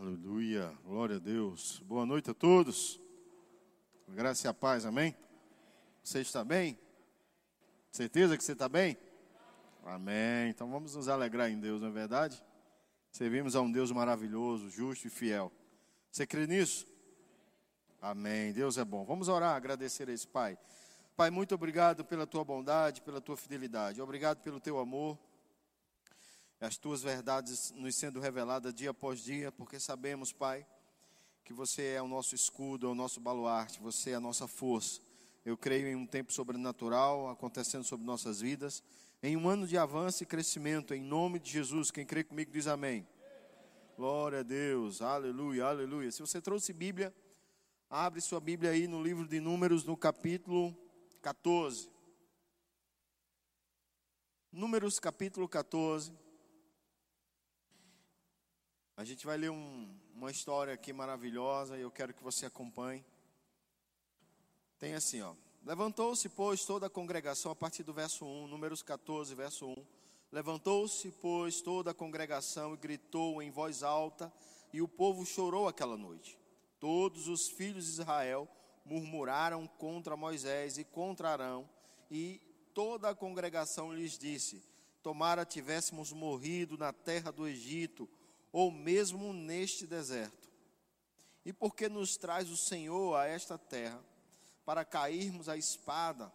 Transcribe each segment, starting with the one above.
Aleluia, glória a Deus. Boa noite a todos. Graça e a paz, amém? Você está bem? Certeza que você está bem? Amém. Então vamos nos alegrar em Deus, não é verdade? Servimos a um Deus maravilhoso, justo e fiel. Você crê nisso? Amém. Deus é bom. Vamos orar, agradecer a esse Pai. Pai, muito obrigado pela tua bondade, pela tua fidelidade. Obrigado pelo teu amor as tuas verdades nos sendo reveladas dia após dia, porque sabemos, Pai, que você é o nosso escudo, é o nosso baluarte, você é a nossa força. Eu creio em um tempo sobrenatural acontecendo sobre nossas vidas, em um ano de avanço e crescimento, em nome de Jesus. Quem crê comigo diz amém. Glória a Deus, aleluia, aleluia. Se você trouxe Bíblia, abre sua Bíblia aí no livro de Números, no capítulo 14. Números, capítulo 14. A gente vai ler um, uma história aqui maravilhosa e eu quero que você acompanhe. Tem assim, ó. Levantou-se, pois, toda a congregação, a partir do verso 1, Números 14, verso 1. Levantou-se, pois, toda a congregação e gritou em voz alta, e o povo chorou aquela noite. Todos os filhos de Israel murmuraram contra Moisés e contra Arão, e toda a congregação lhes disse: Tomara tivéssemos morrido na terra do Egito, ou mesmo neste deserto. E porque nos traz o Senhor a esta terra, para cairmos à espada,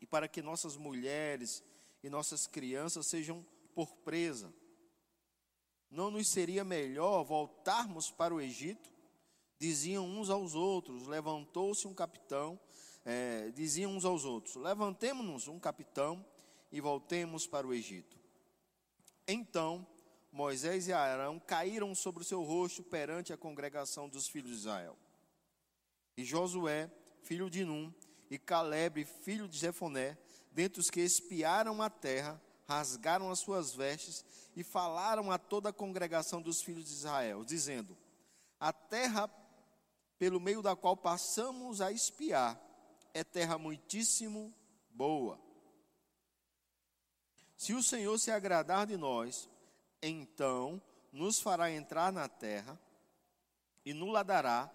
e para que nossas mulheres e nossas crianças sejam por presa. Não nos seria melhor voltarmos para o Egito? Diziam uns aos outros, levantou-se um capitão, é, diziam uns aos outros, levantemos-nos um capitão e voltemos para o Egito. Então Moisés e Arão caíram sobre o seu rosto perante a congregação dos filhos de Israel. E Josué, filho de Num, e Caleb, filho de Jefoné, dentre os que espiaram a terra, rasgaram as suas vestes e falaram a toda a congregação dos filhos de Israel, dizendo: A terra pelo meio da qual passamos a espiar é terra muitíssimo boa. Se o Senhor se agradar de nós, então nos fará entrar na terra e nos dará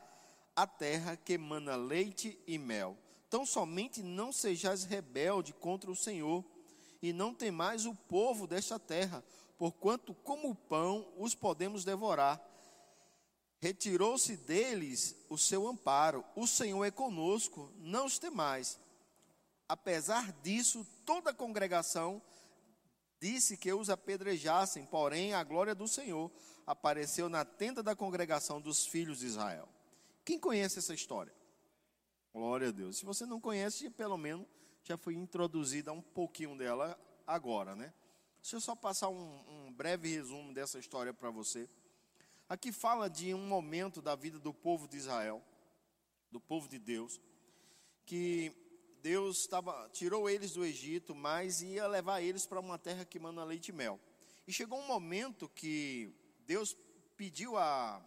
a terra que emana leite e mel. Tão somente não sejais rebelde contra o Senhor e não temais o povo desta terra, porquanto como pão os podemos devorar. Retirou-se deles o seu amparo. O Senhor é conosco, não os temais. Apesar disso, toda a congregação disse que os apedrejassem, porém a glória do Senhor apareceu na tenda da congregação dos filhos de Israel. Quem conhece essa história? Glória a Deus. Se você não conhece, pelo menos já foi introduzida um pouquinho dela agora, né? Deixa eu só passar um, um breve resumo dessa história para você. Aqui fala de um momento da vida do povo de Israel, do povo de Deus, que Deus tava, tirou eles do Egito, mas ia levar eles para uma terra que manda leite e mel. E chegou um momento que Deus pediu a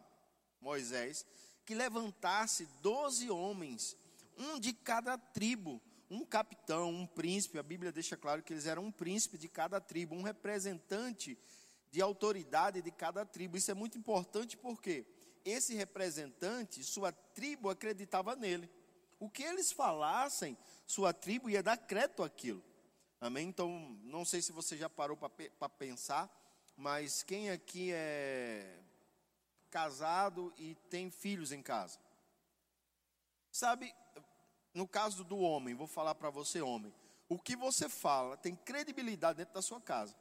Moisés que levantasse doze homens, um de cada tribo, um capitão, um príncipe. A Bíblia deixa claro que eles eram um príncipe de cada tribo, um representante de autoridade de cada tribo. Isso é muito importante porque esse representante, sua tribo acreditava nele. O que eles falassem, sua tribo ia dar crédito àquilo. Amém? Então, não sei se você já parou para pensar, mas quem aqui é casado e tem filhos em casa? Sabe, no caso do homem, vou falar para você, homem, o que você fala tem credibilidade dentro da sua casa.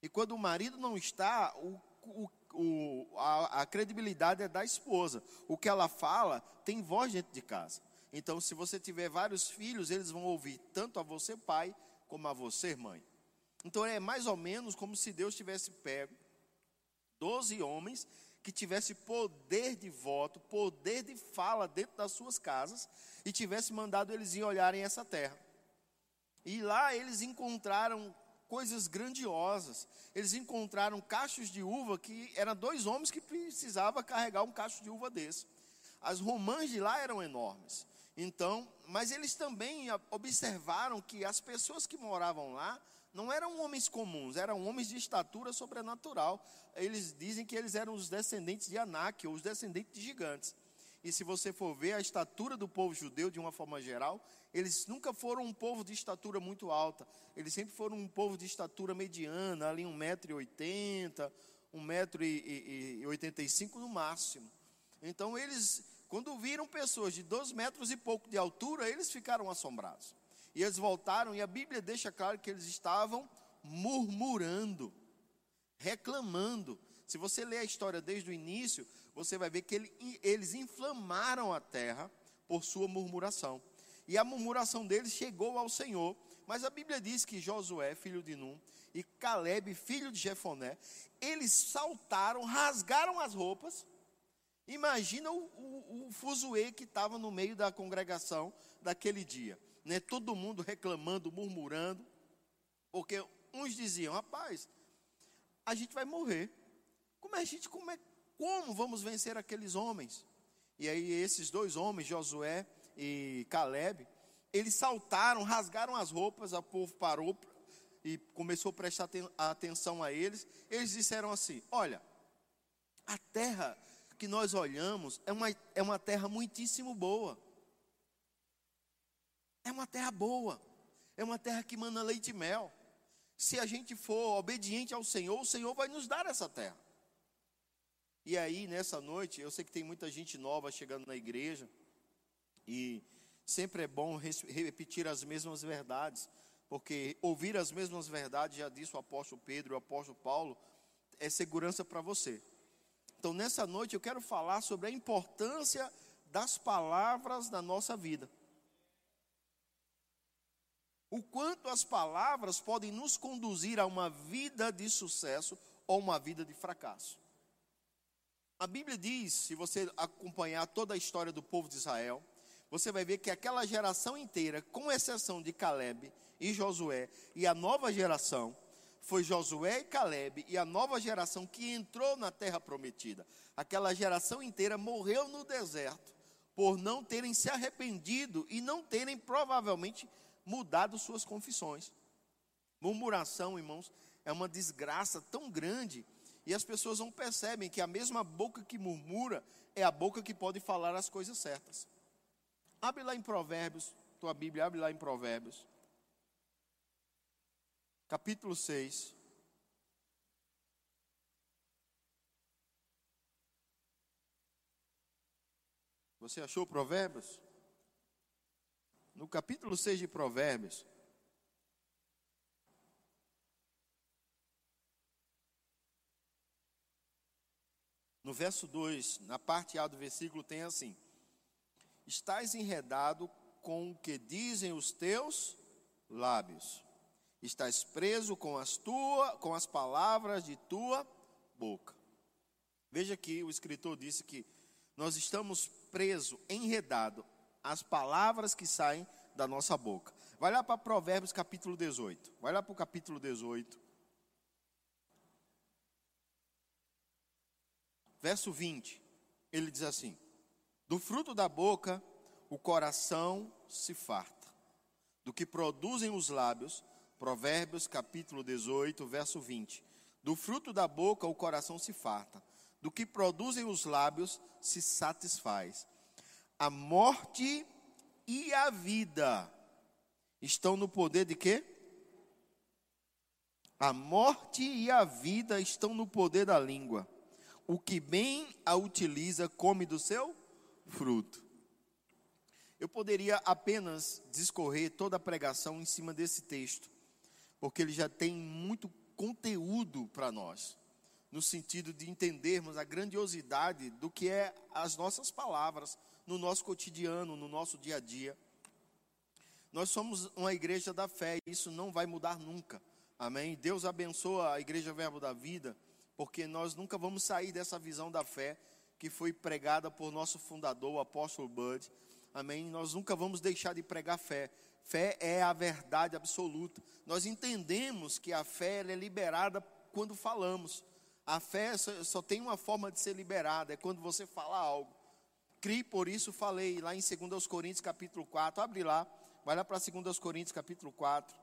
E quando o marido não está, o, o, o, a, a credibilidade é da esposa. O que ela fala tem voz dentro de casa. Então, se você tiver vários filhos, eles vão ouvir tanto a você, pai, como a você, mãe. Então, é mais ou menos como se Deus tivesse pego 12 homens que tivesse poder de voto, poder de fala dentro das suas casas e tivesse mandado eles ir olharem essa terra. E lá eles encontraram coisas grandiosas. Eles encontraram cachos de uva que eram dois homens que precisavam carregar um cacho de uva desse. As romãs de lá eram enormes. Então, mas eles também observaram que as pessoas que moravam lá não eram homens comuns, eram homens de estatura sobrenatural. Eles dizem que eles eram os descendentes de Anak, ou os descendentes de gigantes. E se você for ver a estatura do povo judeu de uma forma geral, eles nunca foram um povo de estatura muito alta. Eles sempre foram um povo de estatura mediana, ali 1,80m, 1,85m no máximo. Então eles, quando viram pessoas de dois metros e pouco de altura, eles ficaram assombrados. E eles voltaram, e a Bíblia deixa claro que eles estavam murmurando, reclamando. Se você ler a história desde o início, você vai ver que ele, eles inflamaram a terra por sua murmuração. E a murmuração deles chegou ao Senhor. Mas a Bíblia diz que Josué, filho de Num, e Caleb, filho de Jefoné, eles saltaram, rasgaram as roupas. Imagina o, o, o fuzuê que estava no meio da congregação daquele dia né, todo mundo reclamando, murmurando, porque uns diziam, rapaz, a gente vai morrer. Como é a gente, como é, como vamos vencer aqueles homens? E aí esses dois homens, Josué e Caleb, eles saltaram, rasgaram as roupas, o povo parou e começou a prestar atenção a eles. Eles disseram assim: Olha, a terra que nós olhamos é uma, é uma terra muitíssimo boa. É uma terra boa, é uma terra que manda leite e mel. Se a gente for obediente ao Senhor, o Senhor vai nos dar essa terra. E aí, nessa noite, eu sei que tem muita gente nova chegando na igreja, e sempre é bom repetir as mesmas verdades, porque ouvir as mesmas verdades, já disse o apóstolo Pedro e o apóstolo Paulo, é segurança para você. Então, nessa noite, eu quero falar sobre a importância das palavras na nossa vida o quanto as palavras podem nos conduzir a uma vida de sucesso ou uma vida de fracasso. A Bíblia diz, se você acompanhar toda a história do povo de Israel, você vai ver que aquela geração inteira, com exceção de Caleb e Josué, e a nova geração, foi Josué e Caleb e a nova geração que entrou na terra prometida. Aquela geração inteira morreu no deserto por não terem se arrependido e não terem provavelmente mudado suas confissões. Murmuração, irmãos, é uma desgraça tão grande e as pessoas não percebem que a mesma boca que murmura é a boca que pode falar as coisas certas. Abre lá em Provérbios, tua Bíblia, abre lá em Provérbios, capítulo 6. Você achou Provérbios? no capítulo 6 de Provérbios, no verso 2, na parte A do versículo, tem assim: Estás enredado com o que dizem os teus lábios, estás preso com as, tua, com as palavras de tua boca. Veja que o escritor disse que nós estamos presos, enredados as palavras que saem da nossa boca. Vai lá para Provérbios capítulo 18. Vai lá para o capítulo 18. Verso 20. Ele diz assim: Do fruto da boca o coração se farta, do que produzem os lábios. Provérbios capítulo 18, verso 20. Do fruto da boca o coração se farta, do que produzem os lábios se satisfaz. A morte e a vida estão no poder de quê? A morte e a vida estão no poder da língua. O que bem a utiliza come do seu fruto. Eu poderia apenas discorrer toda a pregação em cima desse texto, porque ele já tem muito conteúdo para nós, no sentido de entendermos a grandiosidade do que é as nossas palavras, no nosso cotidiano, no nosso dia a dia. Nós somos uma igreja da fé e isso não vai mudar nunca. Amém? Deus abençoa a igreja Verbo da Vida, porque nós nunca vamos sair dessa visão da fé que foi pregada por nosso fundador, o apóstolo Bud. Amém? Nós nunca vamos deixar de pregar fé. Fé é a verdade absoluta. Nós entendemos que a fé é liberada quando falamos. A fé só, só tem uma forma de ser liberada, é quando você fala algo. Crie, por isso falei, lá em 2 Coríntios capítulo 4, abre lá, vai lá para 2 Coríntios capítulo 4,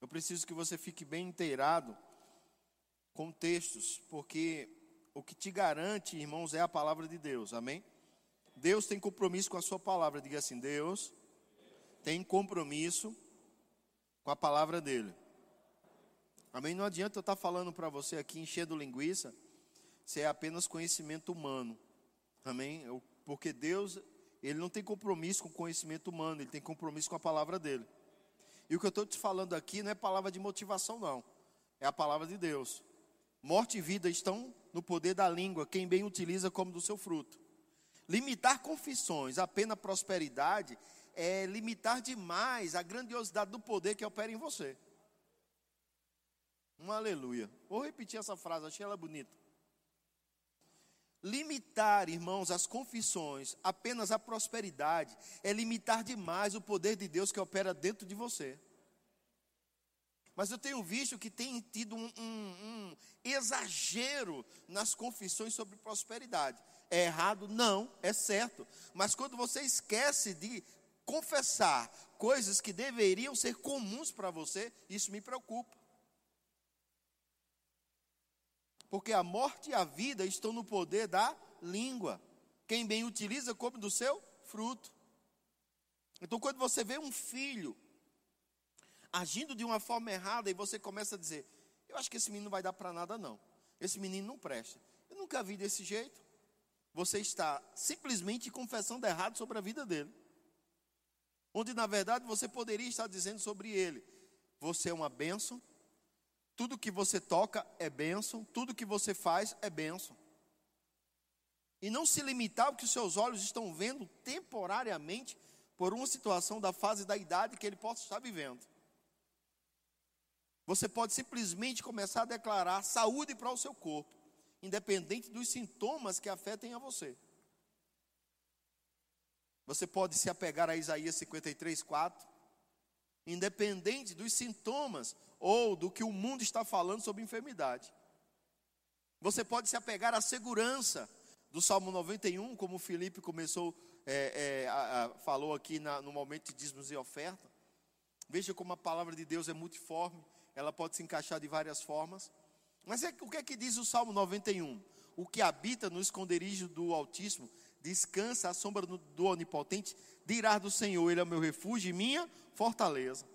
Eu preciso que você fique bem inteirado com textos, porque o que te garante, irmãos, é a palavra de Deus, amém? Deus tem compromisso com a sua palavra, diga assim: Deus tem compromisso com a palavra dele. Amém? Não adianta eu estar falando para você aqui, enchendo linguiça, se é apenas conhecimento humano. Amém? Porque Deus, Ele não tem compromisso com o conhecimento humano, Ele tem compromisso com a palavra dele. E o que eu estou te falando aqui não é palavra de motivação, não. É a palavra de Deus. Morte e vida estão no poder da língua, quem bem utiliza como do seu fruto. Limitar confissões apenas prosperidade é limitar demais a grandiosidade do poder que opera em você. Um aleluia. Vou repetir essa frase, achei ela bonita. Limitar, irmãos, as confissões apenas à prosperidade é limitar demais o poder de Deus que opera dentro de você. Mas eu tenho visto que tem tido um, um, um exagero nas confissões sobre prosperidade. É errado? Não, é certo. Mas quando você esquece de confessar coisas que deveriam ser comuns para você, isso me preocupa. Porque a morte e a vida estão no poder da língua. Quem bem utiliza, come do seu fruto. Então, quando você vê um filho agindo de uma forma errada e você começa a dizer: Eu acho que esse menino não vai dar para nada, não. Esse menino não presta. Eu nunca vi desse jeito. Você está simplesmente confessando errado sobre a vida dele. Onde, na verdade, você poderia estar dizendo sobre ele: Você é uma bênção, tudo que você toca é bênção, tudo que você faz é bênção. E não se limitar ao que os seus olhos estão vendo temporariamente por uma situação da fase da idade que ele possa estar vivendo. Você pode simplesmente começar a declarar saúde para o seu corpo, independente dos sintomas que afetem a você. Você pode se apegar a Isaías 53, 4, independente dos sintomas ou do que o mundo está falando sobre enfermidade. Você pode se apegar à segurança do Salmo 91, como o Felipe começou, é, é, a, a, falou aqui na, no momento de dízimos e oferta. Veja como a palavra de Deus é multiforme, ela pode se encaixar de várias formas. Mas é, o que é que diz o Salmo 91? O que habita no esconderijo do Altíssimo, descansa à sombra do, Onipotente, dirá do Senhor, Ele é o meu refúgio e minha fortaleza.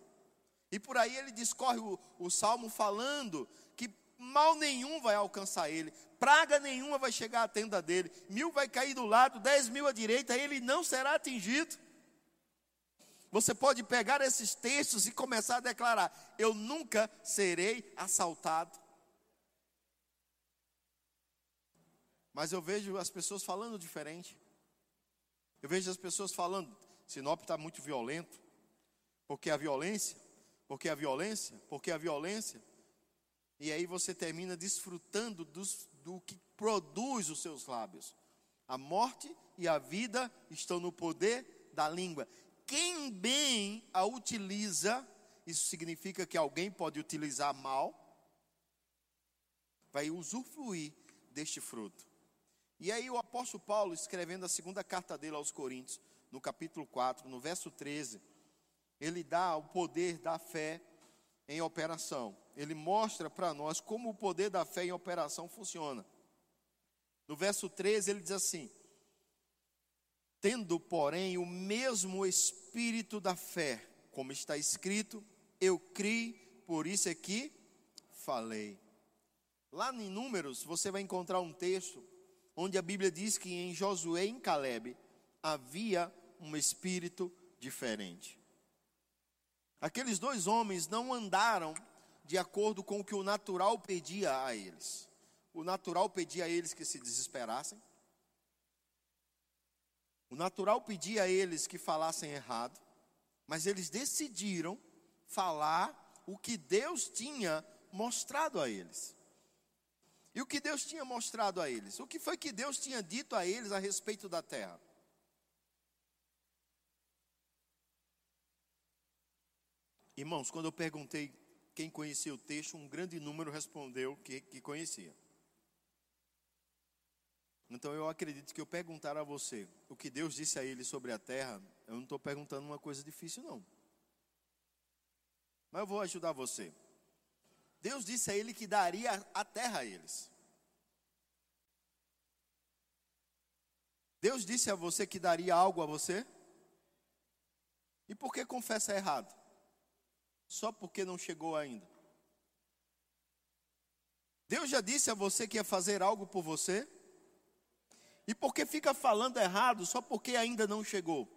E por aí ele discorre o, o salmo falando que mal nenhum vai alcançar ele, praga nenhuma vai chegar à tenda dele, mil vai cair do lado, dez mil à direita, ele não será atingido. Você pode pegar esses textos e começar a declarar: Eu nunca serei assaltado. Mas eu vejo as pessoas falando diferente. Eu vejo as pessoas falando: Sinop está muito violento, porque a violência porque a violência, porque a violência. E aí você termina desfrutando dos, do que produz os seus lábios. A morte e a vida estão no poder da língua. Quem bem a utiliza, isso significa que alguém pode utilizar mal, vai usufruir deste fruto. E aí o apóstolo Paulo, escrevendo a segunda carta dele aos Coríntios, no capítulo 4, no verso 13, ele dá o poder da fé em operação. Ele mostra para nós como o poder da fé em operação funciona. No verso 13 ele diz assim: Tendo, porém, o mesmo espírito da fé, como está escrito, eu criei, por isso é que falei. Lá em Números, você vai encontrar um texto onde a Bíblia diz que em Josué e em Caleb havia um espírito diferente. Aqueles dois homens não andaram de acordo com o que o natural pedia a eles. O natural pedia a eles que se desesperassem. O natural pedia a eles que falassem errado. Mas eles decidiram falar o que Deus tinha mostrado a eles. E o que Deus tinha mostrado a eles? O que foi que Deus tinha dito a eles a respeito da terra? Irmãos, quando eu perguntei quem conhecia o texto, um grande número respondeu que, que conhecia. Então eu acredito que eu perguntar a você o que Deus disse a ele sobre a terra, eu não estou perguntando uma coisa difícil, não. Mas eu vou ajudar você. Deus disse a ele que daria a terra a eles. Deus disse a você que daria algo a você? E por que confessa errado? Só porque não chegou ainda. Deus já disse a você que ia fazer algo por você? E por que fica falando errado só porque ainda não chegou?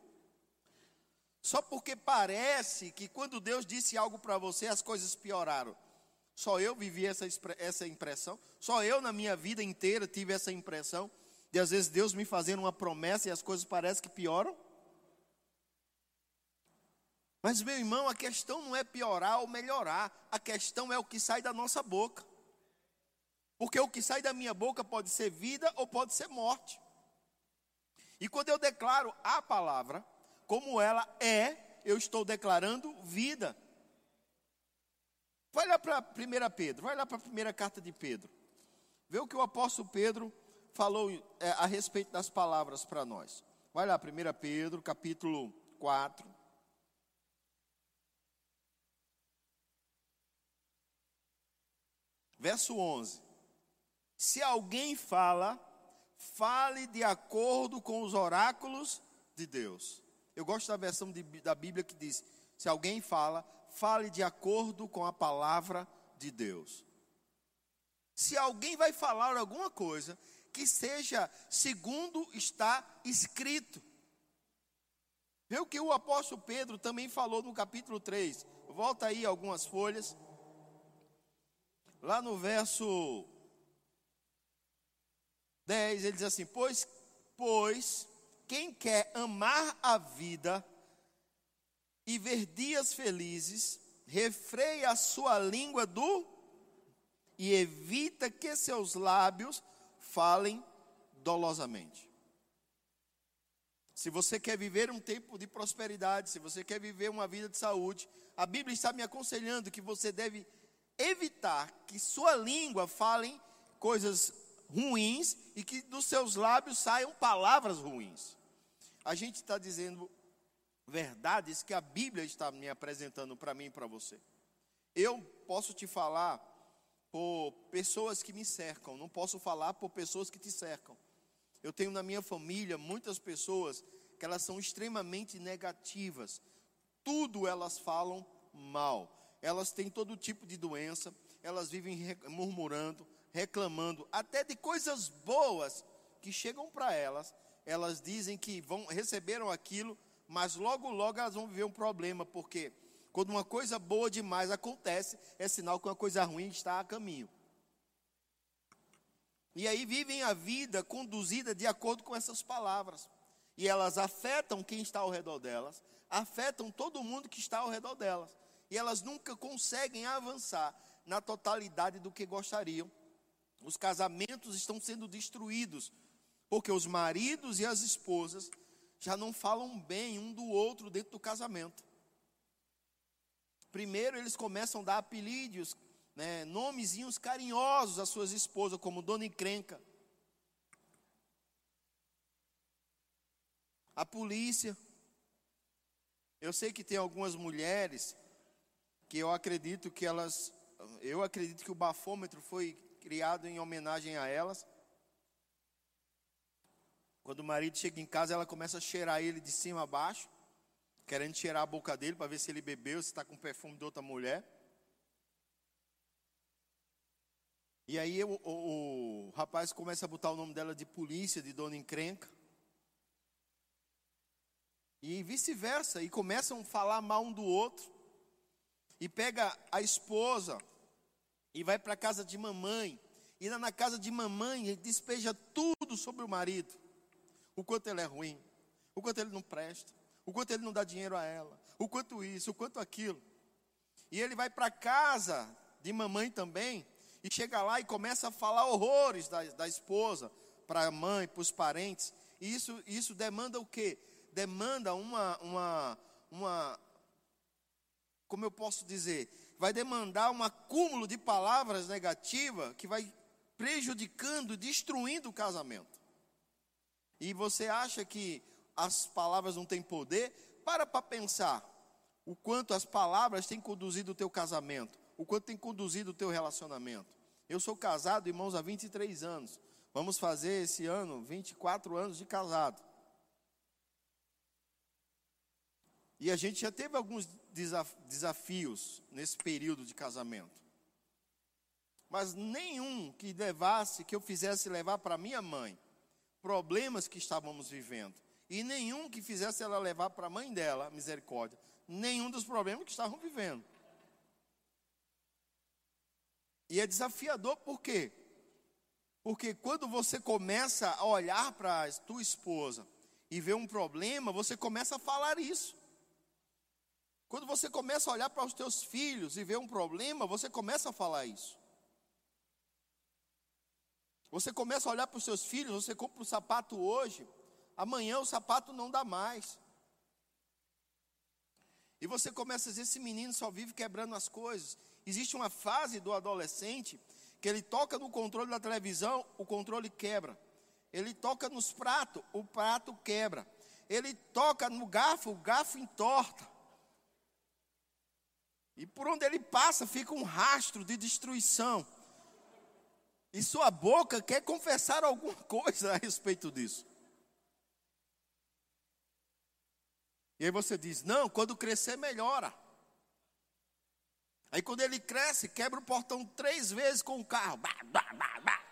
Só porque parece que quando Deus disse algo para você, as coisas pioraram. Só eu vivi essa, essa impressão. Só eu na minha vida inteira tive essa impressão de às vezes Deus me fazendo uma promessa e as coisas parecem que pioram. Mas, meu irmão, a questão não é piorar ou melhorar, a questão é o que sai da nossa boca. Porque o que sai da minha boca pode ser vida ou pode ser morte. E quando eu declaro a palavra, como ela é, eu estou declarando vida. Vai lá para 1 Pedro, vai lá para a primeira carta de Pedro. Vê o que o apóstolo Pedro falou é, a respeito das palavras para nós. Vai lá, 1 Pedro, capítulo 4. Verso 11: Se alguém fala, fale de acordo com os oráculos de Deus. Eu gosto da versão de, da Bíblia que diz: se alguém fala, fale de acordo com a palavra de Deus. Se alguém vai falar alguma coisa, que seja segundo está escrito. Vê o que o apóstolo Pedro também falou no capítulo 3. Volta aí algumas folhas. Lá no verso 10, ele diz assim: Pois, pois, quem quer amar a vida e ver dias felizes, refreia a sua língua do e evita que seus lábios falem dolosamente. Se você quer viver um tempo de prosperidade, se você quer viver uma vida de saúde, a Bíblia está me aconselhando que você deve evitar que sua língua fale coisas ruins e que dos seus lábios saiam palavras ruins. A gente está dizendo verdades que a Bíblia está me apresentando para mim e para você. Eu posso te falar por pessoas que me cercam, não posso falar por pessoas que te cercam. Eu tenho na minha família muitas pessoas que elas são extremamente negativas. Tudo elas falam mal elas têm todo tipo de doença, elas vivem murmurando, reclamando, até de coisas boas que chegam para elas. Elas dizem que vão receberam aquilo, mas logo logo elas vão viver um problema, porque quando uma coisa boa demais acontece, é sinal que uma coisa ruim está a caminho. E aí vivem a vida conduzida de acordo com essas palavras. E elas afetam quem está ao redor delas, afetam todo mundo que está ao redor delas e elas nunca conseguem avançar na totalidade do que gostariam. Os casamentos estão sendo destruídos, porque os maridos e as esposas já não falam bem um do outro dentro do casamento. Primeiro eles começam a dar apelídios, né, nomezinhos carinhosos às suas esposas, como Dona Encrenca. A polícia. Eu sei que tem algumas mulheres que eu acredito que elas, eu acredito que o bafômetro foi criado em homenagem a elas. Quando o marido chega em casa, ela começa a cheirar ele de cima a baixo, querendo cheirar a boca dele para ver se ele bebeu, se está com perfume de outra mulher. E aí o, o, o, rapaz começa a botar o nome dela de polícia, de dona encrenca. E vice-versa, e começam a falar mal um do outro e pega a esposa e vai para a casa de mamãe. E lá na casa de mamãe ele despeja tudo sobre o marido. O quanto ele é ruim, o quanto ele não presta, o quanto ele não dá dinheiro a ela, o quanto isso, o quanto aquilo. E ele vai para casa de mamãe também e chega lá e começa a falar horrores da, da esposa para a mãe, para os parentes. E isso, isso demanda o quê? Demanda uma, uma, uma como eu posso dizer, vai demandar um acúmulo de palavras negativas que vai prejudicando, destruindo o casamento. E você acha que as palavras não têm poder? Para para pensar. o quanto as palavras têm conduzido o teu casamento, o quanto tem conduzido o teu relacionamento. Eu sou casado, irmãos, há 23 anos. Vamos fazer esse ano 24 anos de casado. E a gente já teve alguns desafios nesse período de casamento. Mas nenhum que levasse, que eu fizesse levar para minha mãe problemas que estávamos vivendo. E nenhum que fizesse ela levar para a mãe dela, misericórdia, nenhum dos problemas que estavam vivendo. E é desafiador por quê? Porque quando você começa a olhar para a tua esposa e ver um problema, você começa a falar isso. Quando você começa a olhar para os teus filhos e ver um problema, você começa a falar isso. Você começa a olhar para os seus filhos, você compra um sapato hoje, amanhã o sapato não dá mais. E você começa a dizer: esse menino só vive quebrando as coisas. Existe uma fase do adolescente que ele toca no controle da televisão, o controle quebra. Ele toca nos pratos, o prato quebra. Ele toca no garfo, o garfo entorta. E por onde ele passa fica um rastro de destruição. E sua boca quer confessar alguma coisa a respeito disso. E aí você diz: não, quando crescer, melhora. Aí quando ele cresce, quebra o portão três vezes com o carro. Bah, bah, bah, bah.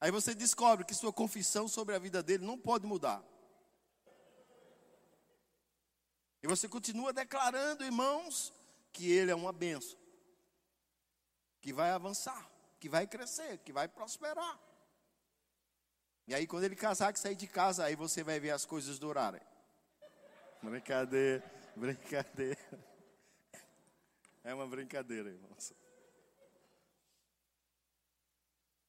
Aí você descobre que sua confissão sobre a vida dele não pode mudar. E você continua declarando, irmãos, que ele é uma benção, que vai avançar, que vai crescer, que vai prosperar. E aí, quando ele casar, que sair de casa, aí você vai ver as coisas durarem. Brincadeira, brincadeira. É uma brincadeira, irmãos.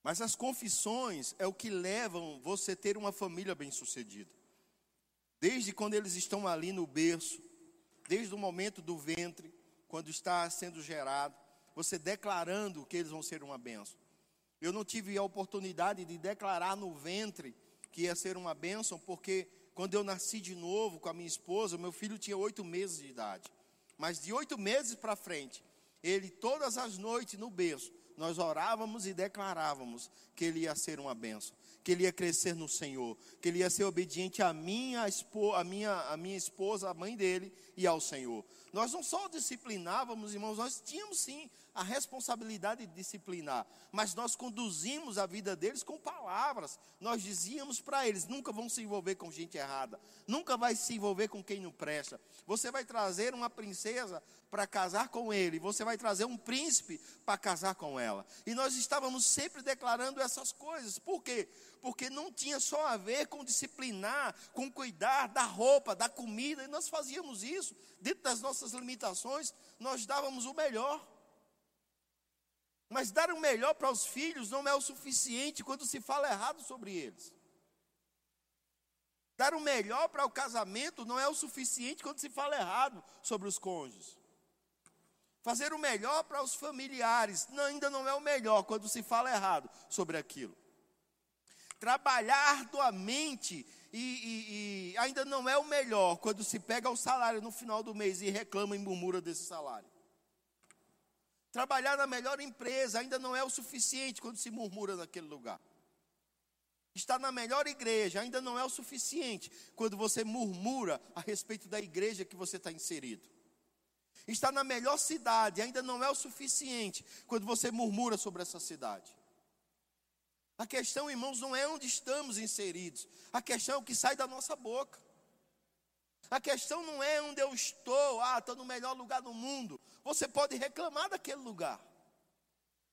Mas as confissões é o que levam você a ter uma família bem-sucedida. Desde quando eles estão ali no berço, desde o momento do ventre, quando está sendo gerado, você declarando que eles vão ser uma benção. Eu não tive a oportunidade de declarar no ventre que ia ser uma bênção, porque quando eu nasci de novo com a minha esposa, meu filho tinha oito meses de idade. Mas de oito meses para frente, ele todas as noites no berço, nós orávamos e declarávamos que ele ia ser uma bênção, que ele ia crescer no Senhor, que ele ia ser obediente a minha, a minha, a minha esposa, a mãe dele e ao Senhor. Nós não só disciplinávamos, irmãos, nós tínhamos sim a responsabilidade de disciplinar, mas nós conduzimos a vida deles com palavras. Nós dizíamos para eles: nunca vão se envolver com gente errada, nunca vai se envolver com quem não presta. Você vai trazer uma princesa para casar com ele, você vai trazer um príncipe para casar com ela. E nós estávamos sempre declarando essas coisas. Por quê? Porque não tinha só a ver com disciplinar, com cuidar da roupa, da comida, e nós fazíamos isso dentro das nossas limitações, nós dávamos o melhor. Mas dar o melhor para os filhos não é o suficiente quando se fala errado sobre eles. Dar o melhor para o casamento não é o suficiente quando se fala errado sobre os cônjuges. Fazer o melhor para os familiares não, ainda não é o melhor quando se fala errado sobre aquilo. Trabalhar arduamente e, e, e ainda não é o melhor quando se pega o salário no final do mês e reclama e murmura desse salário. Trabalhar na melhor empresa ainda não é o suficiente quando se murmura naquele lugar. Estar na melhor igreja ainda não é o suficiente quando você murmura a respeito da igreja que você está inserido. Estar na melhor cidade ainda não é o suficiente quando você murmura sobre essa cidade. A questão, irmãos, não é onde estamos inseridos, a questão é o que sai da nossa boca. A questão não é onde eu estou, ah, estou no melhor lugar do mundo. Você pode reclamar daquele lugar.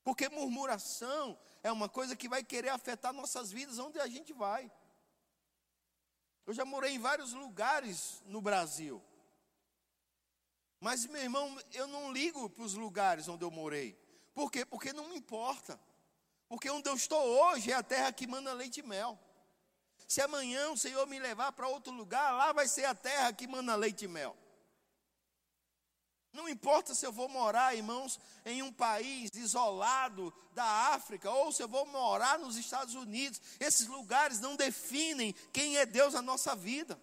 Porque murmuração é uma coisa que vai querer afetar nossas vidas onde a gente vai. Eu já morei em vários lugares no Brasil. Mas, meu irmão, eu não ligo para os lugares onde eu morei. Por quê? Porque não me importa. Porque onde eu estou hoje é a terra que manda leite e mel. Se amanhã o Senhor me levar para outro lugar, lá vai ser a terra que manda leite e mel. Não importa se eu vou morar, irmãos, em um país isolado da África, ou se eu vou morar nos Estados Unidos, esses lugares não definem quem é Deus na nossa vida.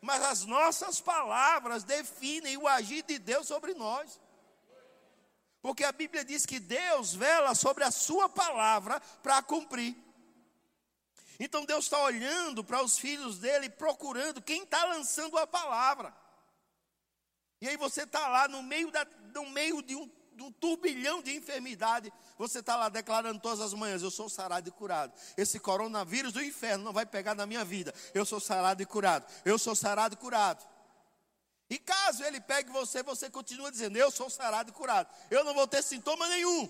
Mas as nossas palavras definem o agir de Deus sobre nós. Porque a Bíblia diz que Deus vela sobre a sua palavra para cumprir. Então Deus está olhando para os filhos dele, procurando quem está lançando a palavra. E aí você está lá no meio, da, no meio de, um, de um turbilhão de enfermidade. Você está lá declarando todas as manhãs: Eu sou sarado e curado. Esse coronavírus do inferno não vai pegar na minha vida. Eu sou sarado e curado. Eu sou sarado e curado. E caso ele pegue você, você continua dizendo: Eu sou sarado e curado. Eu não vou ter sintoma nenhum.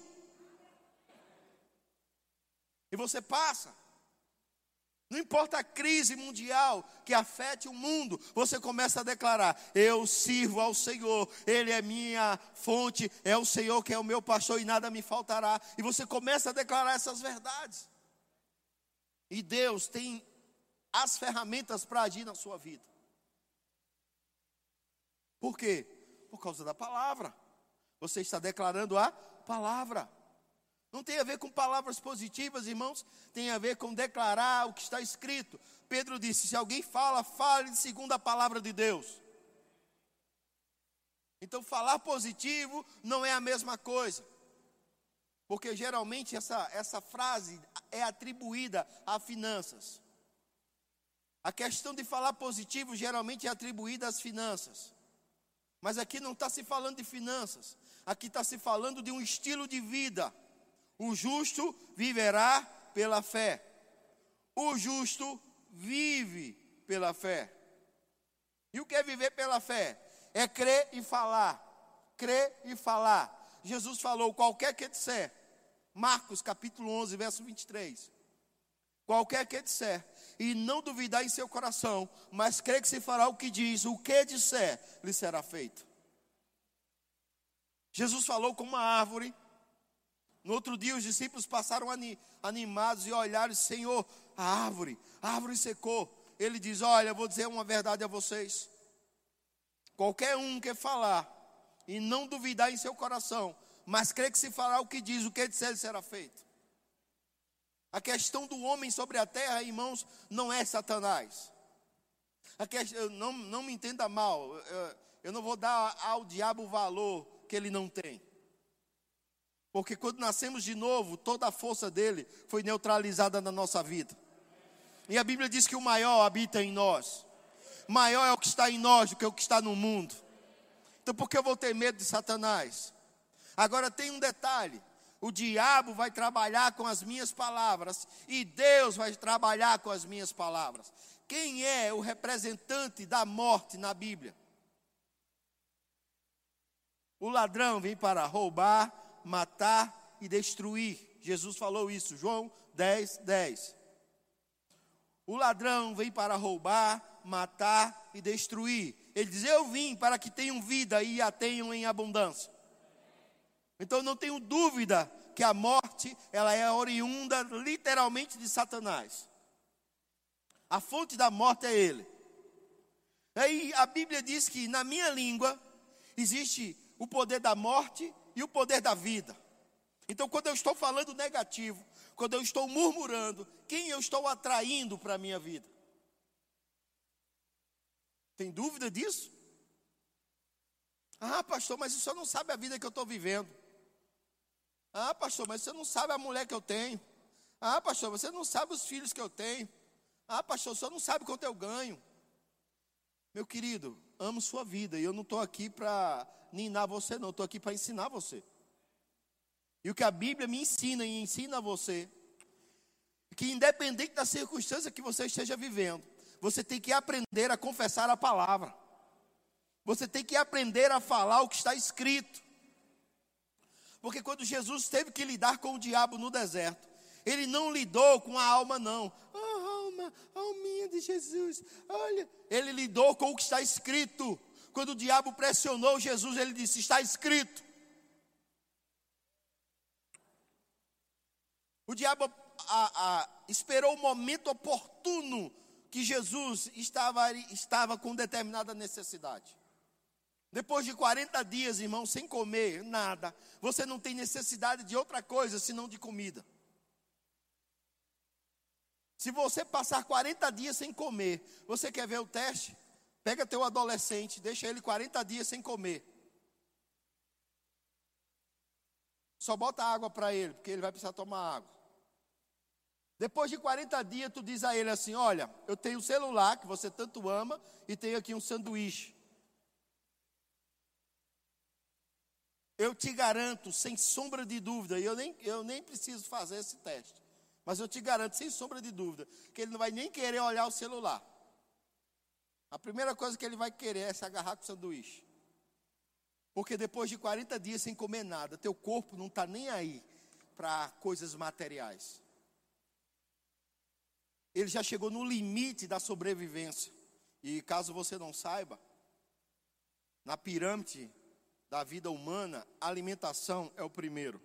E você passa. Não importa a crise mundial que afete o mundo, você começa a declarar: Eu sirvo ao Senhor, Ele é minha fonte, é o Senhor que é o meu pastor e nada me faltará. E você começa a declarar essas verdades. E Deus tem as ferramentas para agir na sua vida. Por quê? Por causa da palavra. Você está declarando a palavra. Não tem a ver com palavras positivas, irmãos, tem a ver com declarar o que está escrito. Pedro disse: se alguém fala, fale segundo a palavra de Deus. Então, falar positivo não é a mesma coisa. Porque geralmente essa, essa frase é atribuída a finanças. A questão de falar positivo geralmente é atribuída às finanças. Mas aqui não está se falando de finanças. Aqui está se falando de um estilo de vida. O justo viverá pela fé. O justo vive pela fé. E o que é viver pela fé? É crer e falar. Crer e falar. Jesus falou: qualquer que disser, Marcos capítulo 11, verso 23. Qualquer que disser, e não duvidar em seu coração, mas crer que se fará o que diz, o que disser, lhe será feito. Jesus falou com uma árvore no outro dia, os discípulos passaram animados e olharam: Senhor, a árvore, a árvore secou. Ele diz: Olha, vou dizer uma verdade a vocês. Qualquer um que falar e não duvidar em seu coração, mas crer que se fará o que diz, o que disser será feito. A questão do homem sobre a terra, irmãos, não é Satanás. A questão, não, não me entenda mal, eu não vou dar ao diabo o valor que ele não tem. Porque quando nascemos de novo, toda a força dele foi neutralizada na nossa vida. E a Bíblia diz que o maior habita em nós. Maior é o que está em nós do que o que está no mundo. Então por que eu vou ter medo de Satanás? Agora tem um detalhe: o diabo vai trabalhar com as minhas palavras e Deus vai trabalhar com as minhas palavras. Quem é o representante da morte na Bíblia? O ladrão vem para roubar, matar e destruir. Jesus falou isso, João 10, 10. O ladrão vem para roubar, matar e destruir. Ele diz: Eu vim para que tenham vida e a tenham em abundância. Então não tenho dúvida que a morte, ela é oriunda literalmente de Satanás. A fonte da morte é ele. Aí a Bíblia diz que na minha língua existe o poder da morte e o poder da vida. Então, quando eu estou falando negativo, quando eu estou murmurando, quem eu estou atraindo para a minha vida? Tem dúvida disso? Ah, pastor, mas o senhor não sabe a vida que eu estou vivendo. Ah, pastor, mas você não sabe a mulher que eu tenho. Ah, pastor, você não sabe os filhos que eu tenho. Ah, pastor, o senhor não sabe quanto eu ganho. Meu querido, amo sua vida e eu não estou aqui para ninar você, não, estou aqui para ensinar você. E o que a Bíblia me ensina e ensina a você, que independente da circunstância que você esteja vivendo, você tem que aprender a confessar a palavra. Você tem que aprender a falar o que está escrito. Porque quando Jesus teve que lidar com o diabo no deserto, ele não lidou com a alma, não. Alminha de Jesus. Olha, ele lidou com o que está escrito. Quando o diabo pressionou Jesus, ele disse: Está escrito. O diabo a, a, esperou o momento oportuno que Jesus estava, estava com determinada necessidade. Depois de 40 dias, irmão, sem comer nada, você não tem necessidade de outra coisa senão de comida. Se você passar 40 dias sem comer, você quer ver o teste? Pega teu adolescente, deixa ele 40 dias sem comer. Só bota água para ele, porque ele vai precisar tomar água. Depois de 40 dias, tu diz a ele assim: Olha, eu tenho o celular que você tanto ama e tenho aqui um sanduíche. Eu te garanto, sem sombra de dúvida, eu nem, eu nem preciso fazer esse teste, mas eu te garanto, sem sombra de dúvida, que ele não vai nem querer olhar o celular. A primeira coisa que ele vai querer é se agarrar com o sanduíche. Porque depois de 40 dias sem comer nada, teu corpo não está nem aí para coisas materiais. Ele já chegou no limite da sobrevivência. E caso você não saiba, na pirâmide da vida humana, a alimentação é o primeiro.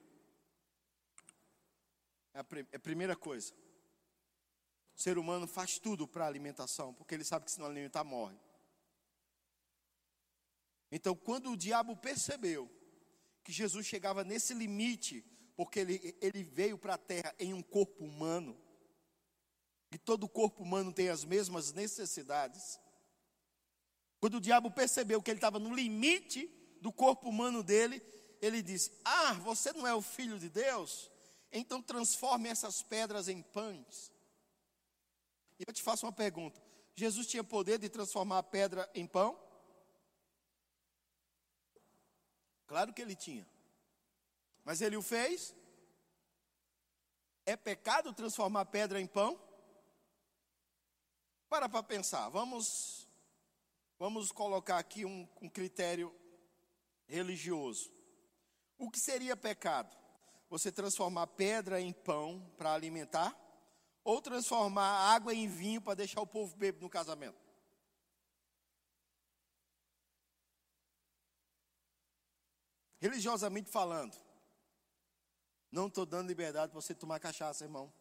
É a, primeira coisa. O ser humano faz tudo para a alimentação, porque ele sabe que se não alimentar, morre. Então, quando o diabo percebeu que Jesus chegava nesse limite, porque ele, ele veio para a terra em um corpo humano, e todo corpo humano tem as mesmas necessidades. Quando o diabo percebeu que ele estava no limite do corpo humano dele, ele disse: Ah, você não é o filho de Deus? Então transforme essas pedras em pães. E eu te faço uma pergunta: Jesus tinha poder de transformar a pedra em pão? Claro que ele tinha. Mas ele o fez? É pecado transformar pedra em pão? Para para pensar. Vamos vamos colocar aqui um, um critério religioso. O que seria pecado? Você transformar pedra em pão para alimentar? Ou transformar água em vinho para deixar o povo beber no casamento? Religiosamente falando, não estou dando liberdade para você tomar cachaça, irmão.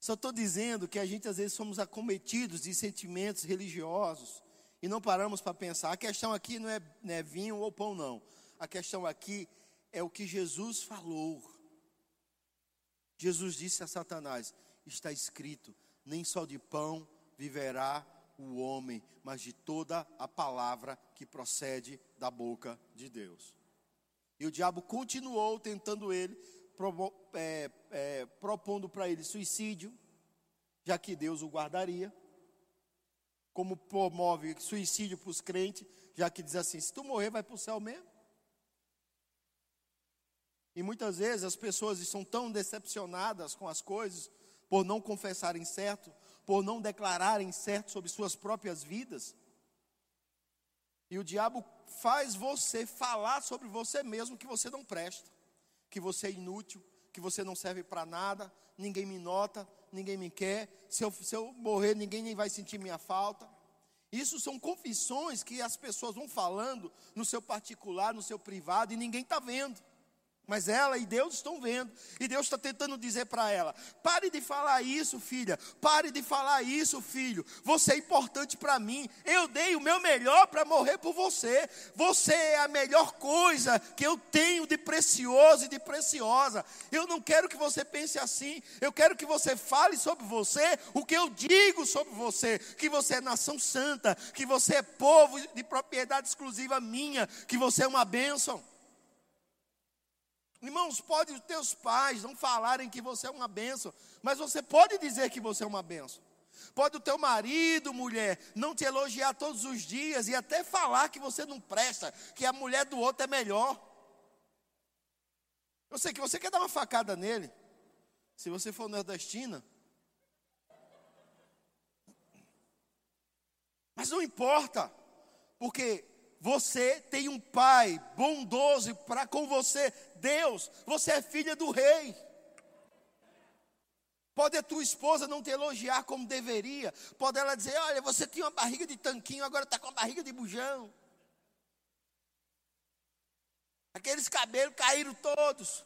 Só estou dizendo que a gente às vezes somos acometidos de sentimentos religiosos e não paramos para pensar. A questão aqui não é, não é vinho ou pão, não. A questão aqui é o que Jesus falou. Jesus disse a Satanás: está escrito, nem só de pão viverá o homem, mas de toda a palavra que procede da boca de Deus. E o diabo continuou tentando ele, é, é, propondo para ele suicídio, já que Deus o guardaria como promove suicídio para os crentes, já que diz assim: se tu morrer, vai para o céu mesmo. E muitas vezes as pessoas estão tão decepcionadas com as coisas, por não confessarem certo, por não declararem certo sobre suas próprias vidas. E o diabo faz você falar sobre você mesmo que você não presta, que você é inútil, que você não serve para nada, ninguém me nota, ninguém me quer. Se eu, se eu morrer, ninguém nem vai sentir minha falta. Isso são confissões que as pessoas vão falando no seu particular, no seu privado, e ninguém está vendo. Mas ela e Deus estão vendo. E Deus está tentando dizer para ela: pare de falar isso, filha. Pare de falar isso, filho. Você é importante para mim. Eu dei o meu melhor para morrer por você. Você é a melhor coisa que eu tenho de precioso e de preciosa. Eu não quero que você pense assim. Eu quero que você fale sobre você o que eu digo sobre você: que você é nação santa, que você é povo de propriedade exclusiva minha, que você é uma bênção. Irmãos, pode os teus pais não falarem que você é uma benção, mas você pode dizer que você é uma benção. Pode o teu marido, mulher, não te elogiar todos os dias e até falar que você não presta, que a mulher do outro é melhor. Eu sei que você quer dar uma facada nele. Se você for nordestina. Mas não importa, porque você tem um pai bondoso para com você, Deus, você é filha do rei. Pode a tua esposa não te elogiar como deveria. Pode ela dizer: Olha, você tinha uma barriga de tanquinho, agora está com uma barriga de bujão. Aqueles cabelos caíram todos.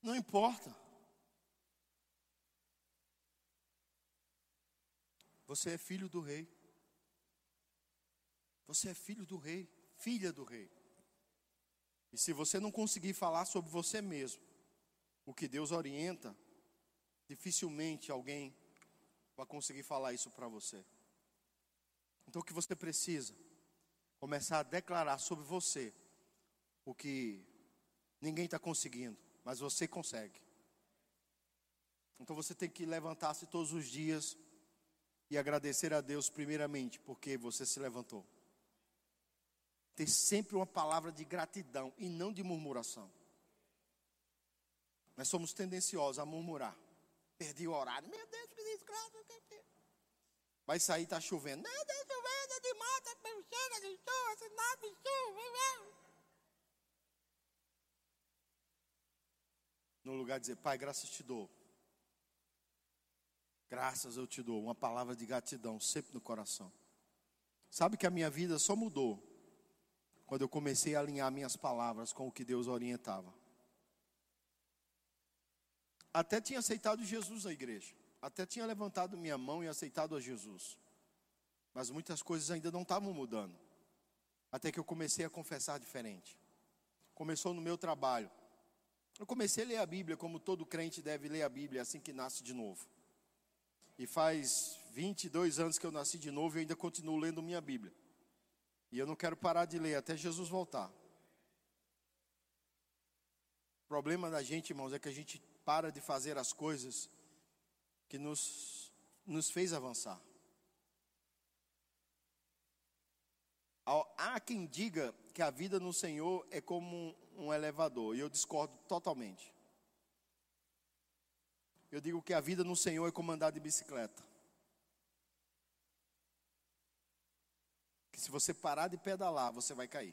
Não importa. Você é filho do rei. Você é filho do rei, filha do rei. E se você não conseguir falar sobre você mesmo, o que Deus orienta, dificilmente alguém vai conseguir falar isso para você. Então o que você precisa? Começar a declarar sobre você o que ninguém está conseguindo, mas você consegue. Então você tem que levantar-se todos os dias e agradecer a Deus, primeiramente, porque você se levantou. Ter sempre uma palavra de gratidão e não de murmuração. Nós somos tendenciosos a murmurar. Perdi o horário. Meu Deus, que desgraça. Vai sair, está chovendo. Meu Deus, chovendo, demais, está chega de chuva, sinal de chuva. No lugar de dizer, Pai, graças te dou. Graças eu te dou. Uma palavra de gratidão sempre no coração. Sabe que a minha vida só mudou quando eu comecei a alinhar minhas palavras com o que Deus orientava. Até tinha aceitado Jesus na igreja. Até tinha levantado minha mão e aceitado a Jesus. Mas muitas coisas ainda não estavam mudando. Até que eu comecei a confessar diferente. Começou no meu trabalho. Eu comecei a ler a Bíblia como todo crente deve ler a Bíblia assim que nasce de novo. E faz 22 anos que eu nasci de novo e ainda continuo lendo minha Bíblia. E eu não quero parar de ler até Jesus voltar. O problema da gente, irmãos, é que a gente para de fazer as coisas que nos, nos fez avançar. Há quem diga que a vida no Senhor é como um elevador, e eu discordo totalmente. Eu digo que a vida no Senhor é como andar de bicicleta. que se você parar de pedalar, você vai cair.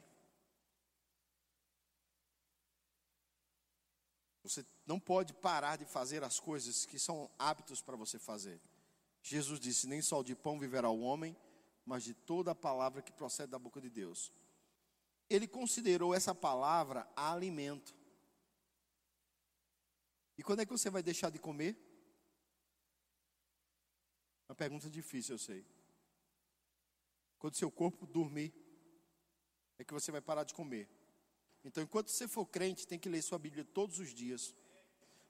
Você não pode parar de fazer as coisas que são hábitos para você fazer. Jesus disse: Nem só de pão viverá o homem, mas de toda a palavra que procede da boca de Deus. Ele considerou essa palavra alimento. E quando é que você vai deixar de comer? Uma pergunta difícil, eu sei. Quando seu corpo dormir, é que você vai parar de comer. Então, enquanto você for crente, tem que ler sua Bíblia todos os dias.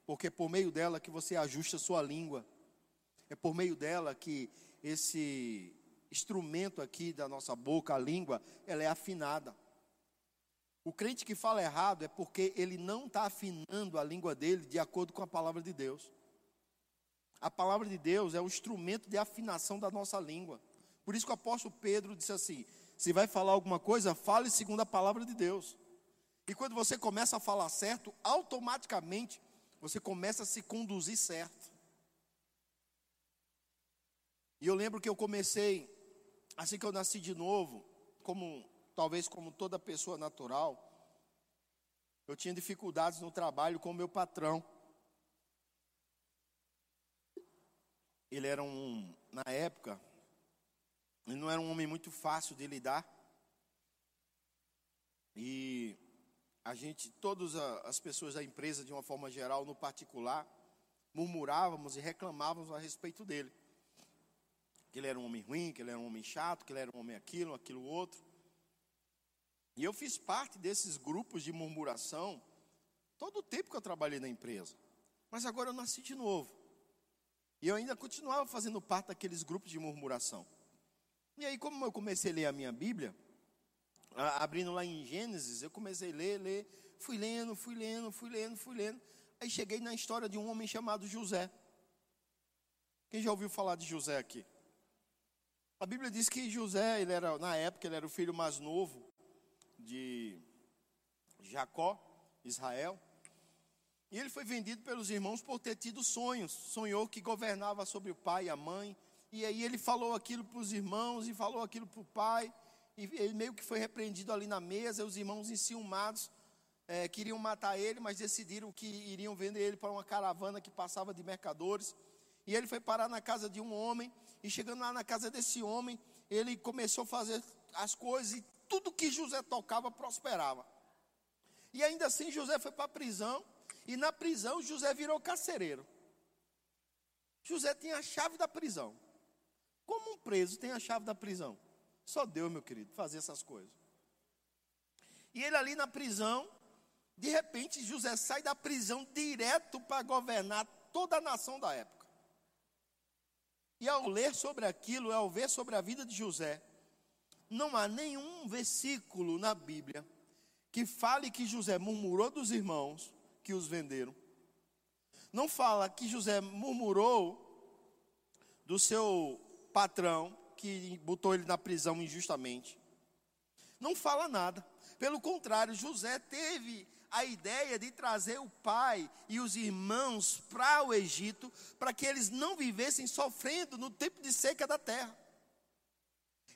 Porque é por meio dela que você ajusta sua língua. É por meio dela que esse instrumento aqui da nossa boca, a língua, ela é afinada. O crente que fala errado é porque ele não está afinando a língua dele de acordo com a palavra de Deus. A palavra de Deus é o instrumento de afinação da nossa língua. Por isso que o apóstolo Pedro disse assim: se vai falar alguma coisa, fale segundo a palavra de Deus. E quando você começa a falar certo, automaticamente você começa a se conduzir certo. E eu lembro que eu comecei, assim que eu nasci de novo, como talvez como toda pessoa natural, eu tinha dificuldades no trabalho com o meu patrão. Ele era um, na época, ele não era um homem muito fácil de lidar. E a gente, todas as pessoas da empresa, de uma forma geral, no particular, murmurávamos e reclamávamos a respeito dele. Que ele era um homem ruim, que ele era um homem chato, que ele era um homem aquilo, aquilo outro. E eu fiz parte desses grupos de murmuração todo o tempo que eu trabalhei na empresa. Mas agora eu nasci de novo. E eu ainda continuava fazendo parte daqueles grupos de murmuração. E aí, como eu comecei a ler a minha Bíblia, abrindo lá em Gênesis, eu comecei a ler, ler, fui lendo, fui lendo, fui lendo, fui lendo. Aí cheguei na história de um homem chamado José. Quem já ouviu falar de José aqui? A Bíblia diz que José, ele era, na época, ele era o filho mais novo de Jacó, Israel. E ele foi vendido pelos irmãos por ter tido sonhos. Sonhou que governava sobre o pai e a mãe, e aí ele falou aquilo para os irmãos e falou aquilo para o pai. E ele meio que foi repreendido ali na mesa. Os irmãos enciumados é, queriam matar ele, mas decidiram que iriam vender ele para uma caravana que passava de mercadores. E ele foi parar na casa de um homem. E chegando lá na casa desse homem, ele começou a fazer as coisas e tudo que José tocava prosperava. E ainda assim José foi para a prisão. E na prisão José virou carcereiro. José tinha a chave da prisão. Como um preso tem a chave da prisão? Só Deus, meu querido, fazer essas coisas. E ele ali na prisão, de repente José sai da prisão direto para governar toda a nação da época. E ao ler sobre aquilo, ao ver sobre a vida de José, não há nenhum versículo na Bíblia que fale que José murmurou dos irmãos que os venderam. Não fala que José murmurou do seu patrão que botou ele na prisão injustamente. Não fala nada. Pelo contrário, José teve a ideia de trazer o pai e os irmãos para o Egito, para que eles não vivessem sofrendo no tempo de seca da terra.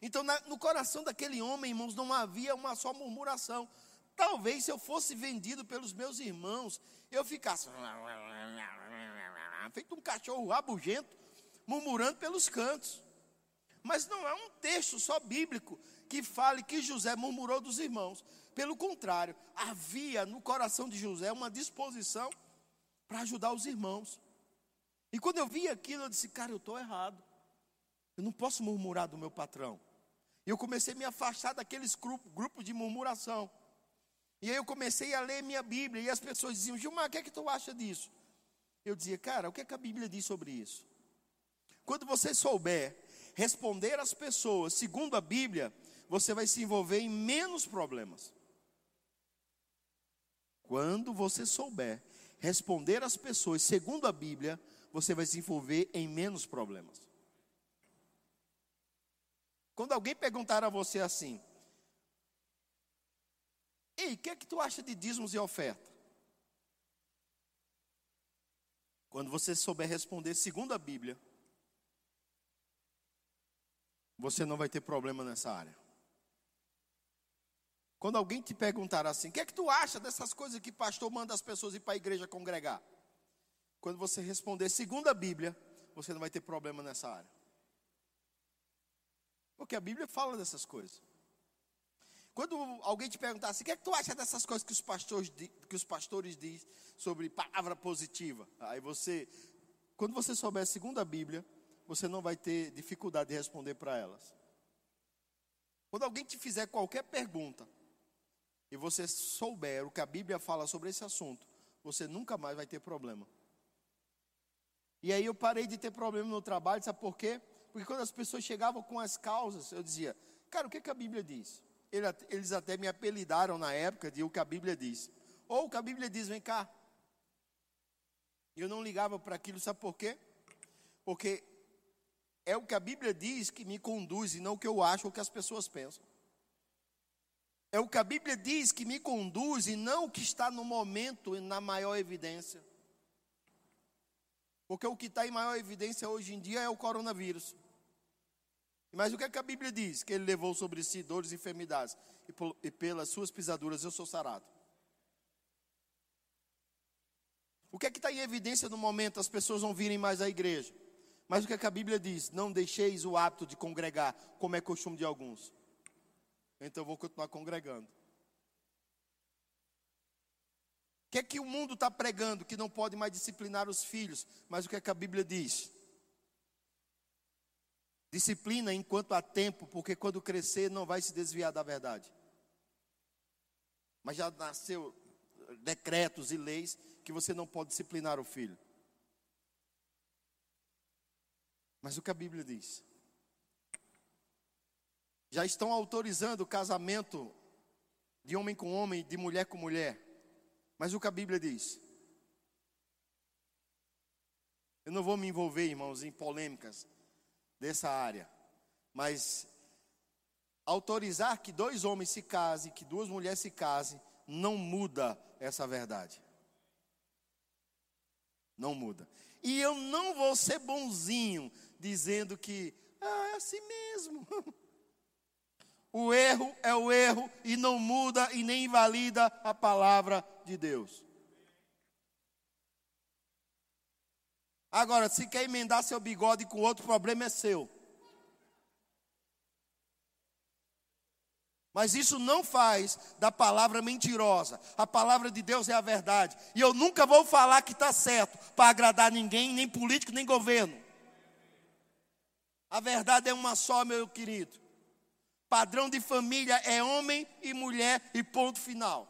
Então, na, no coração daquele homem, irmãos, não havia uma só murmuração. Talvez se eu fosse vendido pelos meus irmãos, eu ficasse feito um cachorro rabugento, murmurando pelos cantos. Mas não é um texto só bíblico que fale que José murmurou dos irmãos. Pelo contrário, havia no coração de José uma disposição para ajudar os irmãos. E quando eu vi aquilo, eu disse, cara, eu estou errado. Eu não posso murmurar do meu patrão. Eu comecei a me afastar daqueles grupos de murmuração. E aí eu comecei a ler minha Bíblia. E as pessoas diziam, Gilmar, o que é que tu acha disso? Eu dizia, cara, o que é que a Bíblia diz sobre isso? Quando você souber responder às pessoas segundo a Bíblia, você vai se envolver em menos problemas. Quando você souber responder às pessoas segundo a Bíblia, você vai se envolver em menos problemas. Quando alguém perguntar a você assim: Ei, o que é que tu acha de dízimos e oferta? Quando você souber responder segundo a Bíblia, você não vai ter problema nessa área. Quando alguém te perguntar assim, o que é que tu acha dessas coisas que pastor manda as pessoas ir para a igreja congregar? Quando você responder segundo a Bíblia, você não vai ter problema nessa área. Porque a Bíblia fala dessas coisas. Quando alguém te perguntar assim, o que é que tu acha dessas coisas que os pastores, que os pastores dizem sobre palavra positiva? Aí você, quando você souber a Bíblia, você não vai ter dificuldade de responder para elas. Quando alguém te fizer qualquer pergunta e você souber o que a Bíblia fala sobre esse assunto, você nunca mais vai ter problema. E aí eu parei de ter problema no trabalho, sabe por quê? Porque quando as pessoas chegavam com as causas, eu dizia, cara, o que, que a Bíblia diz? eles até me apelidaram na época de o que a Bíblia diz. Ou o que a Bíblia diz, vem cá. Eu não ligava para aquilo, sabe por quê? Porque é o que a Bíblia diz que me conduz e não o que eu acho ou o que as pessoas pensam. É o que a Bíblia diz que me conduz e não o que está no momento e na maior evidência. Porque o que está em maior evidência hoje em dia é o coronavírus. Mas o que, é que a Bíblia diz? Que ele levou sobre si dores e enfermidades, e, pelas suas pisaduras eu sou sarado. O que é que está em evidência no momento? As pessoas não virem mais à igreja. Mas o que é que a Bíblia diz? Não deixeis o hábito de congregar, como é costume de alguns. Então eu vou continuar congregando. O que é que o mundo está pregando? Que não pode mais disciplinar os filhos. Mas o que é que a Bíblia diz? Disciplina enquanto há tempo, porque quando crescer não vai se desviar da verdade. Mas já nasceu decretos e leis que você não pode disciplinar o filho. Mas o que a Bíblia diz? Já estão autorizando o casamento de homem com homem, de mulher com mulher. Mas o que a Bíblia diz? Eu não vou me envolver, irmãos, em polêmicas dessa área. Mas autorizar que dois homens se casem, que duas mulheres se casem, não muda essa verdade. Não muda. E eu não vou ser bonzinho dizendo que ah, é assim mesmo. O erro é o erro e não muda e nem invalida a palavra de Deus. Agora, se quer emendar seu bigode com outro, problema é seu. Mas isso não faz da palavra mentirosa. A palavra de Deus é a verdade. E eu nunca vou falar que está certo para agradar ninguém, nem político, nem governo. A verdade é uma só, meu querido. Padrão de família é homem e mulher e ponto final.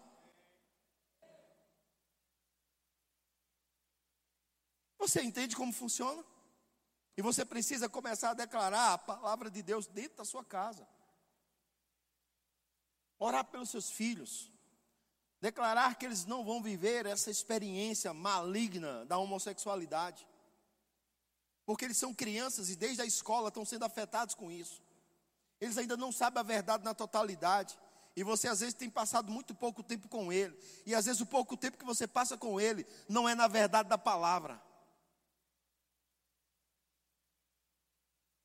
Você entende como funciona? E você precisa começar a declarar a palavra de Deus dentro da sua casa. Orar pelos seus filhos. Declarar que eles não vão viver essa experiência maligna da homossexualidade. Porque eles são crianças e desde a escola estão sendo afetados com isso. Eles ainda não sabem a verdade na totalidade. E você às vezes tem passado muito pouco tempo com ele. E às vezes o pouco tempo que você passa com ele não é na verdade da palavra.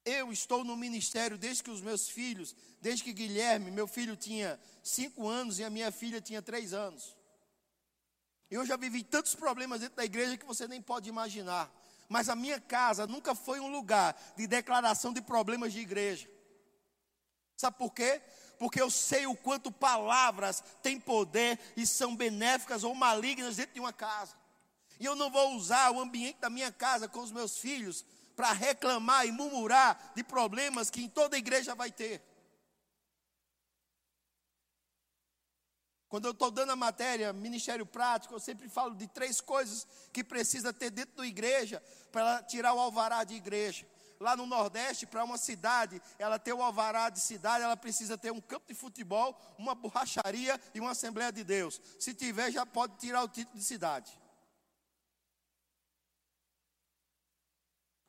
Eu estou no ministério desde que os meus filhos, desde que Guilherme, meu filho, tinha cinco anos e a minha filha tinha três anos. Eu já vivi tantos problemas dentro da igreja que você nem pode imaginar. Mas a minha casa nunca foi um lugar de declaração de problemas de igreja. Sabe por quê? Porque eu sei o quanto palavras têm poder e são benéficas ou malignas dentro de uma casa. E eu não vou usar o ambiente da minha casa com os meus filhos para reclamar e murmurar de problemas que em toda igreja vai ter. Quando eu estou dando a matéria Ministério Prático, eu sempre falo de três coisas que precisa ter dentro da igreja para tirar o alvará de igreja. Lá no Nordeste, para uma cidade, ela ter o alvará de cidade, ela precisa ter um campo de futebol, uma borracharia e uma Assembleia de Deus. Se tiver, já pode tirar o título de cidade.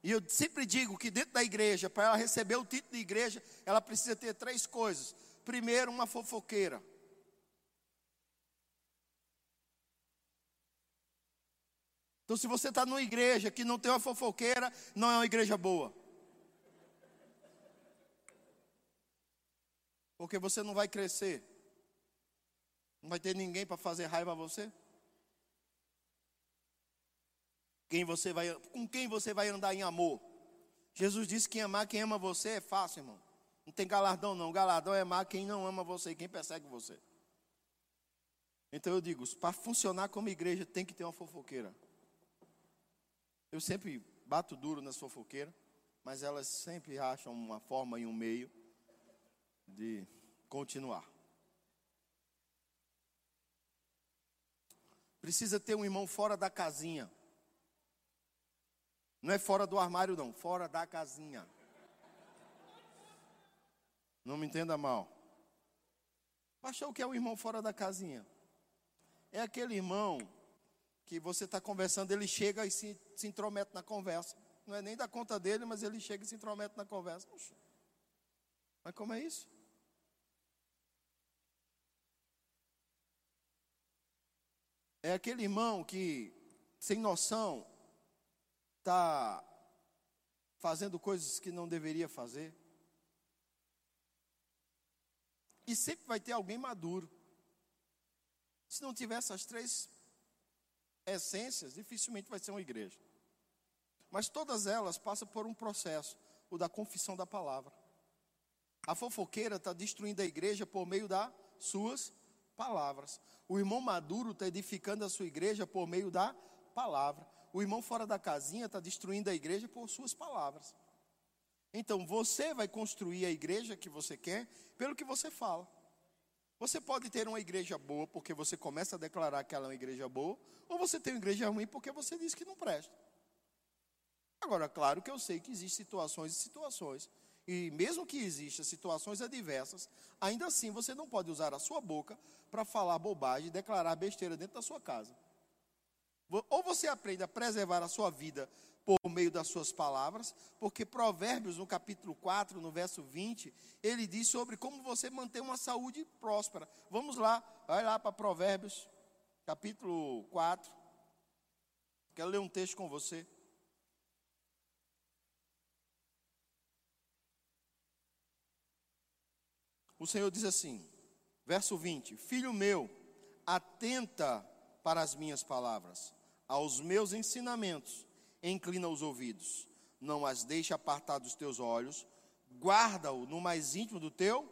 E eu sempre digo que dentro da igreja, para ela receber o título de igreja, ela precisa ter três coisas. Primeiro, uma fofoqueira. Então, se você está numa igreja que não tem uma fofoqueira, não é uma igreja boa. Porque você não vai crescer. Não vai ter ninguém para fazer raiva a você. Quem você vai, com quem você vai andar em amor? Jesus disse que amar quem ama você é fácil, irmão. Não tem galardão, não. Galardão é amar quem não ama você, quem persegue você. Então eu digo, para funcionar como igreja tem que ter uma fofoqueira. Eu sempre bato duro nas fofoqueiras, mas elas sempre acham uma forma e um meio de continuar. Precisa ter um irmão fora da casinha. Não é fora do armário, não, fora da casinha. Não me entenda mal. Achou o que é o irmão fora da casinha? É aquele irmão que você está conversando, ele chega e se, se intromete na conversa. Não é nem da conta dele, mas ele chega e se intromete na conversa. Puxa. Mas como é isso? É aquele irmão que, sem noção, está fazendo coisas que não deveria fazer. E sempre vai ter alguém maduro. Se não tiver essas três essências, dificilmente vai ser uma igreja. Mas todas elas passam por um processo, o da confissão da palavra. A fofoqueira está destruindo a igreja por meio das suas palavras. O irmão maduro está edificando a sua igreja por meio da palavra. O irmão fora da casinha está destruindo a igreja por suas palavras. Então você vai construir a igreja que você quer pelo que você fala. Você pode ter uma igreja boa porque você começa a declarar que ela é uma igreja boa, ou você tem uma igreja ruim porque você diz que não presta. Agora, claro que eu sei que existem situações e situações. E mesmo que existam situações adversas, ainda assim você não pode usar a sua boca para falar bobagem e declarar besteira dentro da sua casa. Ou você aprende a preservar a sua vida por meio das suas palavras, porque Provérbios, no capítulo 4, no verso 20, ele diz sobre como você manter uma saúde próspera. Vamos lá, vai lá para Provérbios, capítulo 4. Quero ler um texto com você. O Senhor diz assim, verso 20: Filho meu, atenta para as minhas palavras, aos meus ensinamentos inclina os ouvidos, não as deixe apartar dos teus olhos, guarda-o no mais íntimo do teu,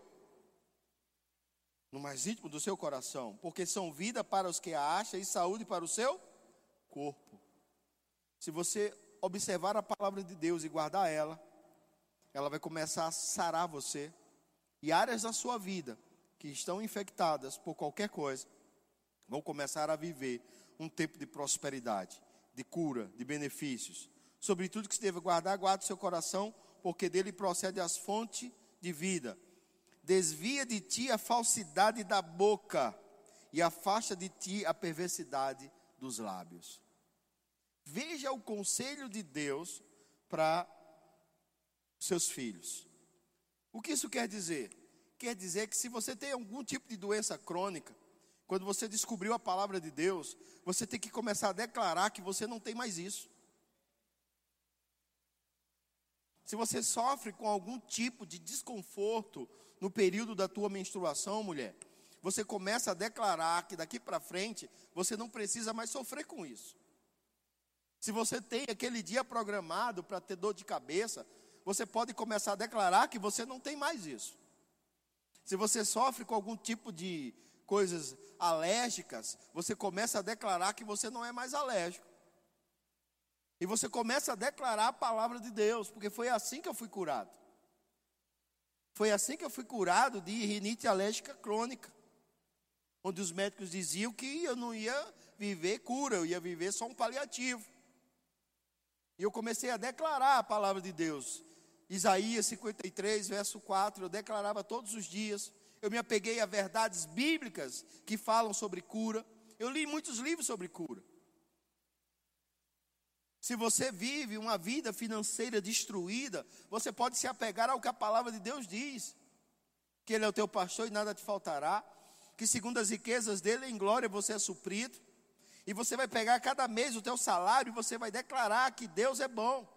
no mais íntimo do seu coração, porque são vida para os que a acham e saúde para o seu corpo. Se você observar a palavra de Deus e guardar ela, ela vai começar a sarar você. E áreas da sua vida que estão infectadas por qualquer coisa vão começar a viver um tempo de prosperidade, de cura, de benefícios. Sobre tudo que se deve guardar, guarde seu coração, porque dele procede as fontes de vida. Desvia de ti a falsidade da boca e afasta de ti a perversidade dos lábios. Veja o conselho de Deus para seus filhos. O que isso quer dizer? Quer dizer que se você tem algum tipo de doença crônica, quando você descobriu a palavra de Deus, você tem que começar a declarar que você não tem mais isso. Se você sofre com algum tipo de desconforto no período da tua menstruação, mulher, você começa a declarar que daqui para frente você não precisa mais sofrer com isso. Se você tem aquele dia programado para ter dor de cabeça, você pode começar a declarar que você não tem mais isso. Se você sofre com algum tipo de coisas alérgicas, você começa a declarar que você não é mais alérgico. E você começa a declarar a palavra de Deus, porque foi assim que eu fui curado. Foi assim que eu fui curado de rinite alérgica crônica. Onde os médicos diziam que eu não ia viver cura, eu ia viver só um paliativo. E eu comecei a declarar a palavra de Deus. Isaías 53, verso 4, eu declarava todos os dias. Eu me apeguei a verdades bíblicas que falam sobre cura. Eu li muitos livros sobre cura. Se você vive uma vida financeira destruída, você pode se apegar ao que a palavra de Deus diz: que Ele é o teu pastor e nada te faltará, que segundo as riquezas dele em glória você é suprido, e você vai pegar cada mês o teu salário e você vai declarar que Deus é bom.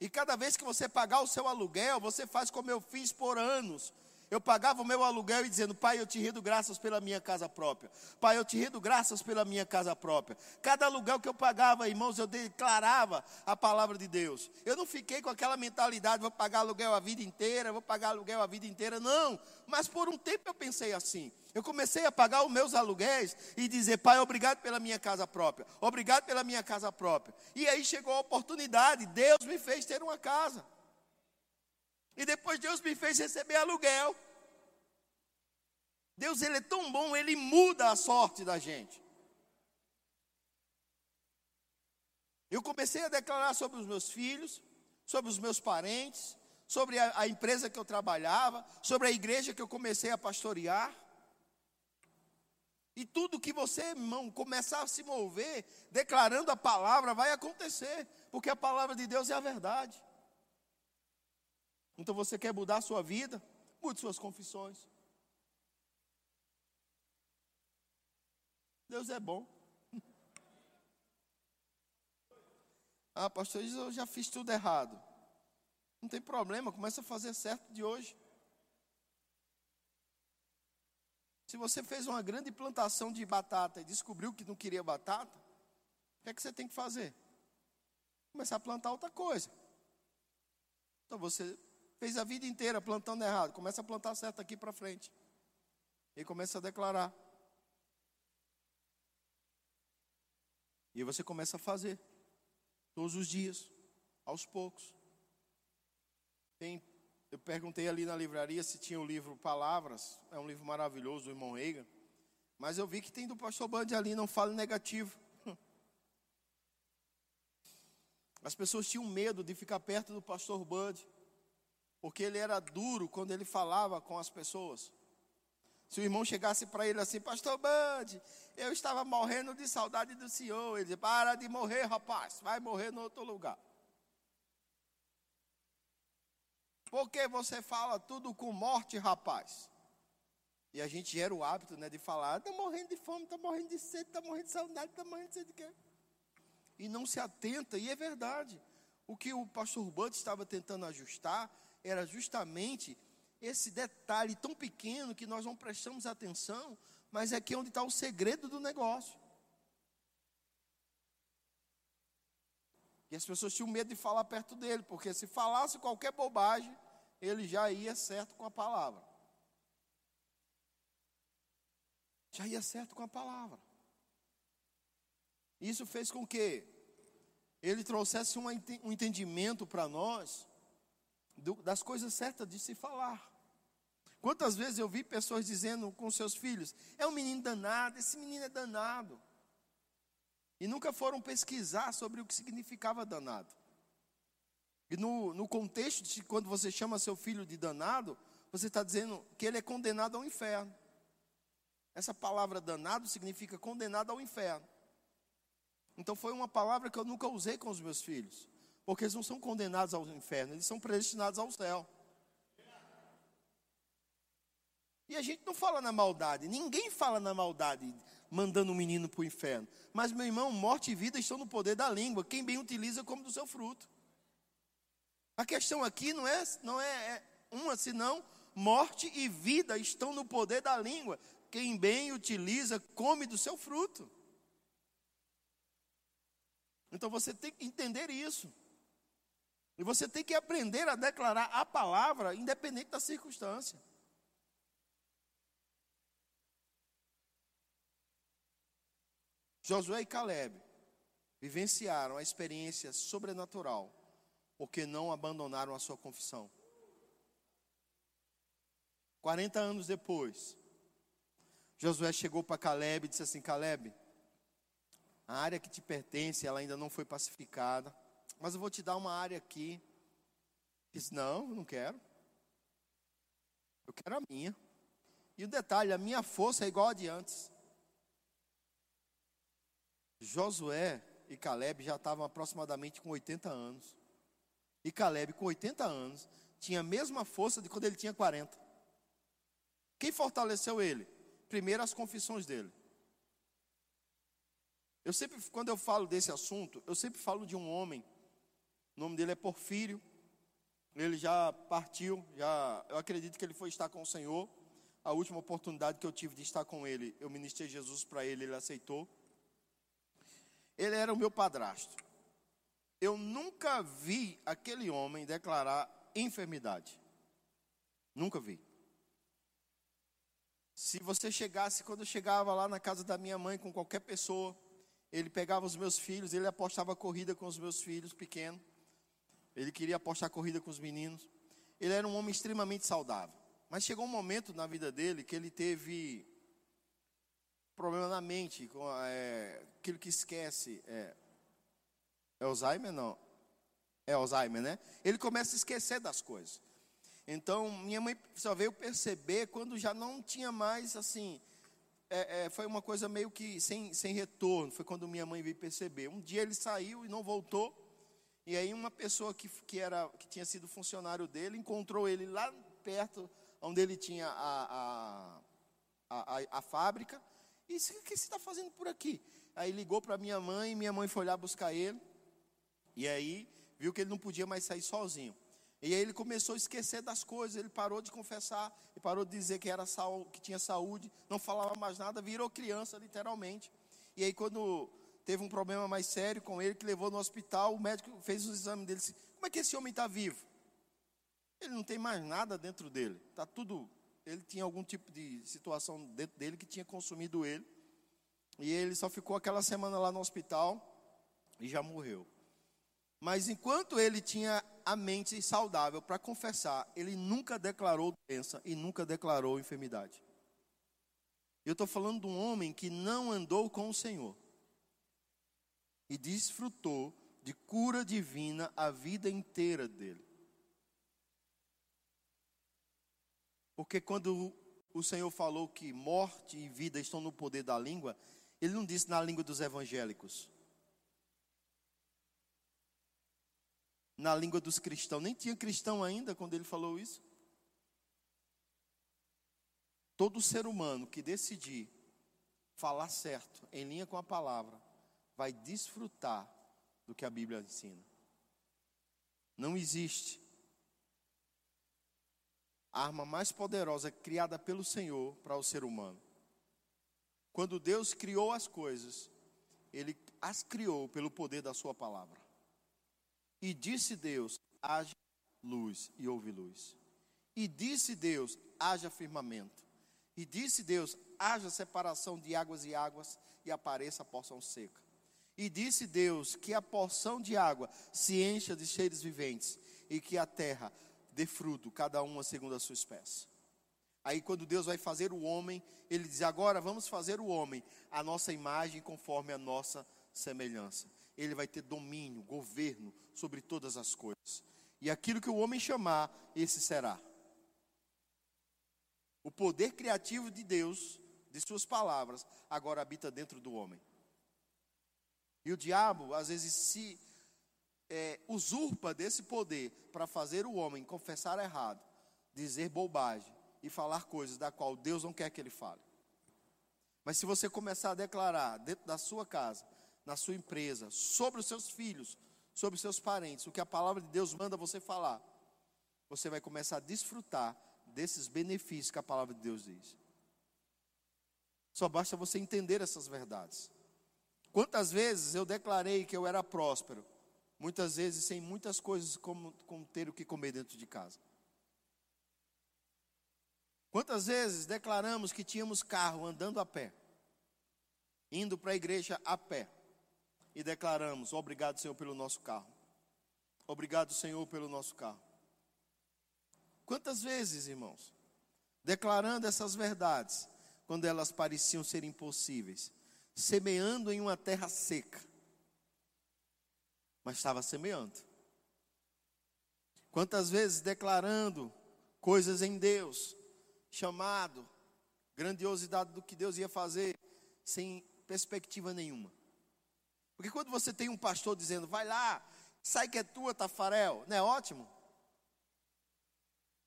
E cada vez que você pagar o seu aluguel, você faz como eu fiz por anos. Eu pagava o meu aluguel e dizendo, Pai, eu te rendo graças pela minha casa própria. Pai, eu te rendo graças pela minha casa própria. Cada aluguel que eu pagava, irmãos, eu declarava a palavra de Deus. Eu não fiquei com aquela mentalidade, vou pagar aluguel a vida inteira, vou pagar aluguel a vida inteira. Não, mas por um tempo eu pensei assim. Eu comecei a pagar os meus aluguéis e dizer, Pai, obrigado pela minha casa própria. Obrigado pela minha casa própria. E aí chegou a oportunidade, Deus me fez ter uma casa. E depois Deus me fez receber aluguel. Deus ele é tão bom, ele muda a sorte da gente. Eu comecei a declarar sobre os meus filhos, sobre os meus parentes, sobre a, a, empresa que eu trabalhava, sobre a igreja que eu comecei a pastorear. E tudo que você, irmão, começar a se mover, declarando a palavra, vai acontecer, porque a palavra de Deus é a verdade. Então você quer mudar a sua vida? Mude suas confissões. Deus é bom. Ah, pastor, eu já fiz tudo errado. Não tem problema, começa a fazer certo de hoje. Se você fez uma grande plantação de batata e descobriu que não queria batata, o que é que você tem que fazer? Começar a plantar outra coisa. Então você Fez a vida inteira plantando errado. Começa a plantar certo aqui para frente. E começa a declarar. E você começa a fazer. Todos os dias. Aos poucos. Tem, eu perguntei ali na livraria se tinha o livro Palavras. É um livro maravilhoso do irmão Reagan. Mas eu vi que tem do pastor Band ali, não fala negativo. As pessoas tinham medo de ficar perto do pastor Bud porque ele era duro quando ele falava com as pessoas. Se o irmão chegasse para ele assim, Pastor Band, eu estava morrendo de saudade do Senhor. Ele dizia, para de morrer, rapaz, vai morrer no outro lugar. Porque você fala tudo com morte, rapaz? E a gente gera o hábito né, de falar, está morrendo de fome, está morrendo de sede, está morrendo de saudade, está morrendo de sede de quê? E não se atenta, e é verdade. O que o pastor Bud estava tentando ajustar era justamente esse detalhe tão pequeno que nós não prestamos atenção, mas é aqui onde está o segredo do negócio. E as pessoas tinham medo de falar perto dele, porque se falasse qualquer bobagem, ele já ia certo com a palavra. Já ia certo com a palavra. Isso fez com que ele trouxesse um entendimento para nós do, das coisas certas de se falar. Quantas vezes eu vi pessoas dizendo com seus filhos: é um menino danado, esse menino é danado. E nunca foram pesquisar sobre o que significava danado. E no, no contexto de quando você chama seu filho de danado, você está dizendo que ele é condenado ao inferno. Essa palavra danado significa condenado ao inferno. Então foi uma palavra que eu nunca usei com os meus filhos, porque eles não são condenados ao inferno, eles são predestinados ao céu. E a gente não fala na maldade, ninguém fala na maldade, mandando um menino para o inferno. Mas, meu irmão, morte e vida estão no poder da língua. Quem bem utiliza, come do seu fruto. A questão aqui não é, não é, é uma, senão morte e vida estão no poder da língua. Quem bem utiliza, come do seu fruto. Então você tem que entender isso. E você tem que aprender a declarar a palavra, independente da circunstância. Josué e Caleb vivenciaram a experiência sobrenatural, porque não abandonaram a sua confissão. 40 anos depois, Josué chegou para Caleb e disse assim: Caleb, a área que te pertence, ela ainda não foi pacificada, mas eu vou te dar uma área aqui. Disse: Não, não quero. Eu quero a minha. E o detalhe: a minha força é igual a de antes. Josué e Caleb já estavam aproximadamente com 80 anos. E Caleb, com 80 anos, tinha a mesma força de quando ele tinha 40. Quem fortaleceu ele? Primeiro, as confissões dele. Eu sempre, quando eu falo desse assunto, eu sempre falo de um homem. O nome dele é Porfírio. Ele já partiu, já, eu acredito que ele foi estar com o Senhor. A última oportunidade que eu tive de estar com ele, eu ministrei Jesus para ele, ele aceitou. Ele era o meu padrasto. Eu nunca vi aquele homem declarar enfermidade. Nunca vi. Se você chegasse, quando eu chegava lá na casa da minha mãe com qualquer pessoa, ele pegava os meus filhos, ele apostava corrida com os meus filhos pequenos. Ele queria apostar corrida com os meninos. Ele era um homem extremamente saudável. Mas chegou um momento na vida dele que ele teve problema na mente, com, é, aquilo que esquece. É, é Alzheimer? Não. É Alzheimer, né? Ele começa a esquecer das coisas. Então, minha mãe só veio perceber quando já não tinha mais, assim, é, é, foi uma coisa meio que sem, sem retorno. Foi quando minha mãe veio perceber. Um dia ele saiu e não voltou. E aí uma pessoa que, que, era, que tinha sido funcionário dele encontrou ele lá perto, onde ele tinha a, a, a, a, fábrica. E disse, o que você está fazendo por aqui? Aí ligou para minha mãe, minha mãe foi lá buscar ele. E aí viu que ele não podia mais sair sozinho. E aí ele começou a esquecer das coisas, ele parou de confessar, e parou de dizer que, era que tinha saúde, não falava mais nada, virou criança, literalmente. E aí quando teve um problema mais sério com ele, que levou no hospital, o médico fez os exames dele, disse, como é que esse homem está vivo? Ele não tem mais nada dentro dele, está tudo ele tinha algum tipo de situação dentro dele que tinha consumido ele. E ele só ficou aquela semana lá no hospital e já morreu. Mas enquanto ele tinha a mente saudável para confessar, ele nunca declarou doença e nunca declarou enfermidade. Eu estou falando de um homem que não andou com o Senhor e desfrutou de cura divina a vida inteira dele. Porque quando o Senhor falou que morte e vida estão no poder da língua, ele não disse na língua dos evangélicos. Na língua dos cristãos. Nem tinha cristão ainda quando ele falou isso. Todo ser humano que decidir falar certo, em linha com a palavra, vai desfrutar do que a Bíblia ensina. Não existe arma mais poderosa criada pelo Senhor para o ser humano. Quando Deus criou as coisas, Ele as criou pelo poder da Sua palavra. E disse Deus: haja luz, e houve luz. E disse Deus: haja firmamento. E disse Deus: haja separação de águas e águas, e apareça a porção seca. E disse Deus: que a porção de água se encha de cheiros viventes, e que a terra dê fruto, cada uma segundo a sua espécie. Aí, quando Deus vai fazer o homem, Ele diz: agora vamos fazer o homem, a nossa imagem conforme a nossa semelhança. Ele vai ter domínio, governo sobre todas as coisas. E aquilo que o homem chamar, esse será. O poder criativo de Deus, de Suas palavras, agora habita dentro do homem. E o diabo, às vezes, se é, usurpa desse poder para fazer o homem confessar errado, dizer bobagem e falar coisas da qual Deus não quer que ele fale. Mas se você começar a declarar dentro da sua casa, na sua empresa, sobre os seus filhos, sobre os seus parentes, o que a palavra de Deus manda você falar, você vai começar a desfrutar desses benefícios que a palavra de Deus diz. Só basta você entender essas verdades. Quantas vezes eu declarei que eu era próspero, muitas vezes sem muitas coisas como, como ter o que comer dentro de casa. Quantas vezes declaramos que tínhamos carro andando a pé, indo para a igreja a pé, e declaramos: Obrigado, Senhor, pelo nosso carro. Obrigado, Senhor, pelo nosso carro. Quantas vezes, irmãos, declarando essas verdades, quando elas pareciam ser impossíveis, semeando em uma terra seca, mas estava semeando. Quantas vezes declarando coisas em Deus, chamado, grandiosidade do que Deus ia fazer, sem perspectiva nenhuma. Porque quando você tem um pastor dizendo, vai lá, sai que é tua, Tafarel, não é ótimo?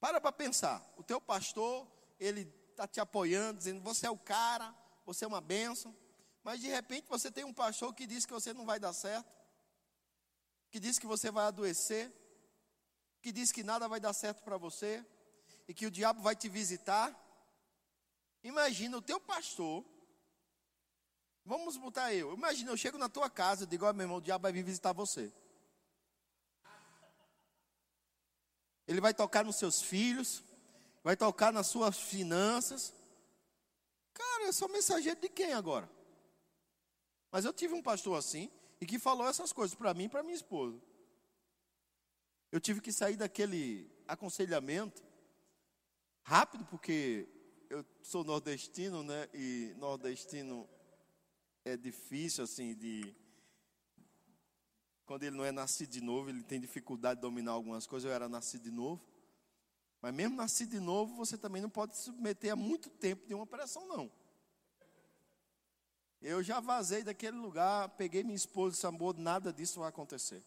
Para para pensar, o teu pastor, ele está te apoiando, dizendo, você é o cara, você é uma bênção, mas de repente você tem um pastor que diz que você não vai dar certo, que diz que você vai adoecer, que diz que nada vai dar certo para você e que o diabo vai te visitar. Imagina o teu pastor. Vamos botar eu. Imagina, eu chego na tua casa e digo: Ó, meu irmão, o diabo vai vir visitar você. Ele vai tocar nos seus filhos, vai tocar nas suas finanças. Cara, eu sou mensageiro de quem agora? Mas eu tive um pastor assim, e que falou essas coisas para mim e para minha esposa. Eu tive que sair daquele aconselhamento rápido, porque eu sou nordestino, né? E nordestino é difícil, assim, de. Quando ele não é nascido de novo, ele tem dificuldade de dominar algumas coisas. Eu era nascido de novo. Mas mesmo nascido de novo, você também não pode se submeter a muito tempo de uma operação, não. Eu já vazei daquele lugar, peguei minha esposa e disse, amor, nada disso vai acontecer.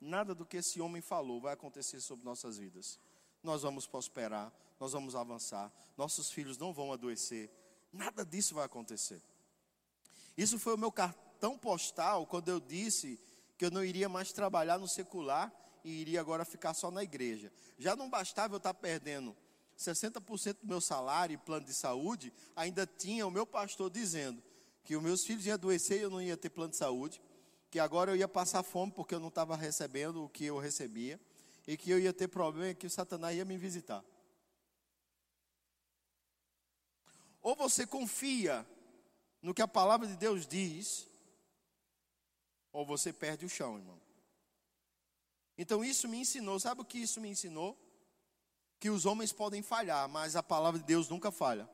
Nada do que esse homem falou vai acontecer sobre nossas vidas. Nós vamos prosperar, nós vamos avançar, nossos filhos não vão adoecer. Nada disso vai acontecer. Isso foi o meu cartão postal quando eu disse que eu não iria mais trabalhar no secular e iria agora ficar só na igreja. Já não bastava eu estar perdendo 60% do meu salário e plano de saúde, ainda tinha o meu pastor dizendo: que os meus filhos iam adoecer e eu não ia ter plano de saúde, que agora eu ia passar fome porque eu não estava recebendo o que eu recebia, e que eu ia ter problema e que o Satanás ia me visitar. Ou você confia no que a palavra de Deus diz, ou você perde o chão, irmão. Então isso me ensinou, sabe o que isso me ensinou? Que os homens podem falhar, mas a palavra de Deus nunca falha.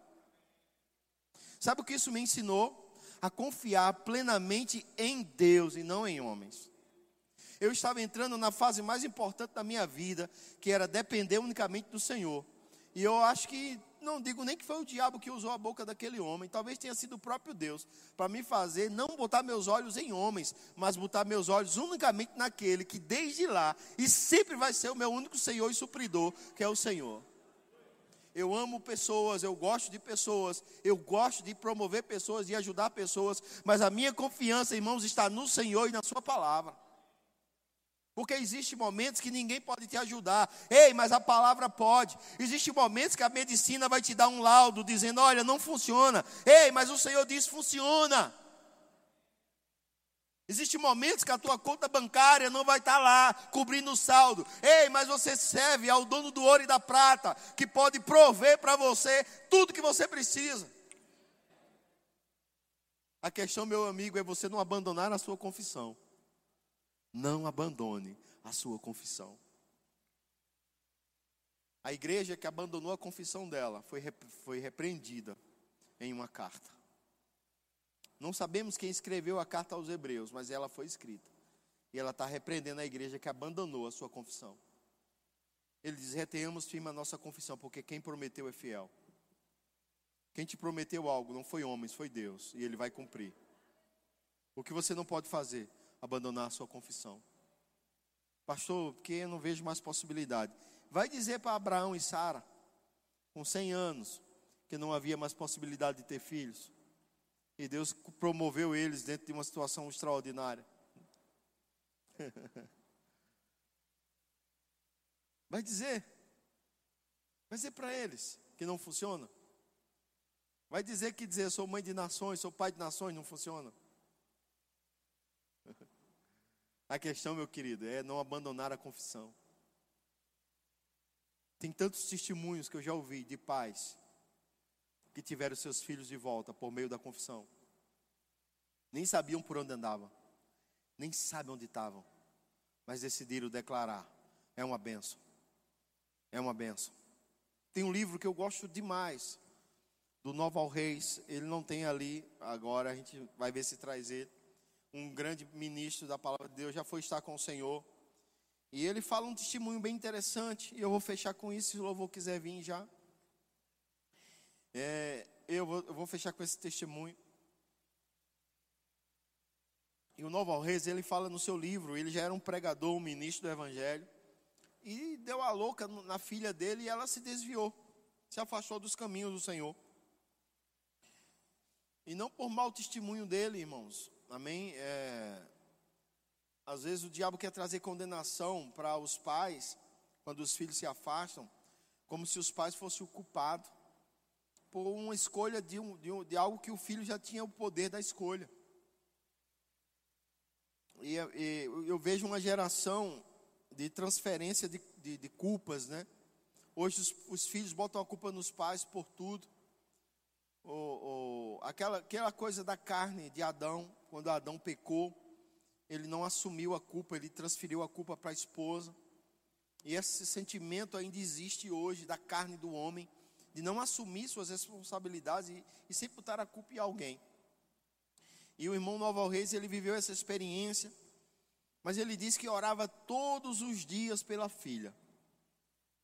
Sabe o que isso me ensinou? A confiar plenamente em Deus e não em homens. Eu estava entrando na fase mais importante da minha vida, que era depender unicamente do Senhor. E eu acho que, não digo nem que foi o diabo que usou a boca daquele homem, talvez tenha sido o próprio Deus, para me fazer não botar meus olhos em homens, mas botar meus olhos unicamente naquele que desde lá e sempre vai ser o meu único Senhor e supridor, que é o Senhor eu amo pessoas, eu gosto de pessoas, eu gosto de promover pessoas e ajudar pessoas, mas a minha confiança, irmãos, está no Senhor e na Sua palavra. Porque existem momentos que ninguém pode te ajudar. Ei, mas a palavra pode. Existem momentos que a medicina vai te dar um laudo dizendo: olha, não funciona. Ei, mas o Senhor diz: funciona. Existem momentos que a tua conta bancária não vai estar lá cobrindo o saldo. Ei, mas você serve ao dono do ouro e da prata, que pode prover para você tudo que você precisa. A questão, meu amigo, é você não abandonar a sua confissão. Não abandone a sua confissão. A igreja que abandonou a confissão dela foi, foi repreendida em uma carta. Não sabemos quem escreveu a carta aos Hebreus, mas ela foi escrita. E ela está repreendendo a igreja que abandonou a sua confissão. Ele diz: retenhamos firme a nossa confissão, porque quem prometeu é fiel. Quem te prometeu algo não foi homens, foi Deus, e ele vai cumprir. O que você não pode fazer? Abandonar a sua confissão. Pastor, porque eu não vejo mais possibilidade. Vai dizer para Abraão e Sara, com 100 anos, que não havia mais possibilidade de ter filhos. E Deus promoveu eles dentro de uma situação extraordinária. Vai dizer. Vai dizer para eles que não funciona. Vai dizer que dizer sou mãe de nações, sou pai de nações não funciona. A questão, meu querido, é não abandonar a confissão. Tem tantos testemunhos que eu já ouvi de pais que tiveram seus filhos de volta por meio da confissão. Nem sabiam por onde andavam, nem sabem onde estavam, mas decidiram declarar: é uma benção. É uma benção. Tem um livro que eu gosto demais, do Noval Reis. Ele não tem ali, agora a gente vai ver se traz ele. Um grande ministro da palavra de Deus, já foi estar com o Senhor. E ele fala um testemunho bem interessante. E eu vou fechar com isso, se o louvor quiser vir já. É, eu, vou, eu vou fechar com esse testemunho. E o Novo Reis, ele fala no seu livro, ele já era um pregador, um ministro do Evangelho e deu a louca na filha dele e ela se desviou, se afastou dos caminhos do Senhor. E não por mau testemunho dele, irmãos, amém? É, às vezes o diabo quer trazer condenação para os pais, quando os filhos se afastam, como se os pais fossem o culpado, por uma escolha de, um, de, um, de algo que o filho já tinha o poder da escolha. E, e eu vejo uma geração de transferência de, de, de culpas, né? Hoje os, os, filhos botam a culpa nos pais por tudo. O, o, aquela, aquela coisa da carne de Adão, quando Adão pecou, ele não assumiu a culpa, ele transferiu a culpa para a esposa. E esse sentimento ainda existe hoje da carne do homem, de não assumir suas responsabilidades e, e sempre botar a culpa em alguém. E o irmão Novo Reis, ele viveu essa experiência. Mas ele disse que orava todos os dias pela filha.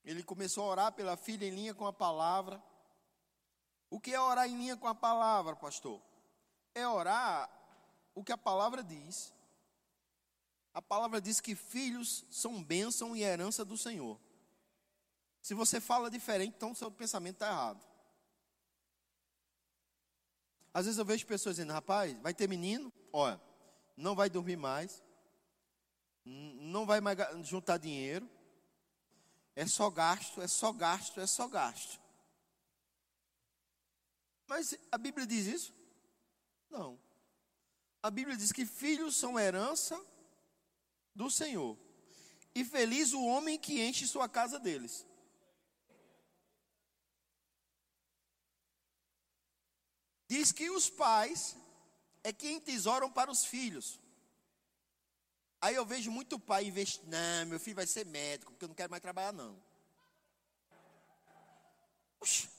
Ele começou a orar pela filha em linha com a palavra. O que é orar em linha com a palavra, pastor? É orar o que a palavra diz. A palavra diz que filhos são bênção e herança do Senhor. Se você fala diferente, então seu pensamento está errado. Às vezes eu vejo pessoas dizendo, rapaz, vai ter menino? Olha, não vai dormir mais, não vai mais juntar dinheiro, é só gasto, é só gasto, é só gasto. Mas a Bíblia diz isso? Não. A Bíblia diz que filhos são herança do Senhor. E feliz o homem que enche sua casa deles. Diz que os pais é quem tesouram para os filhos. Aí eu vejo muito pai investir, não, meu filho vai ser médico, porque eu não quero mais trabalhar, não. Oxi.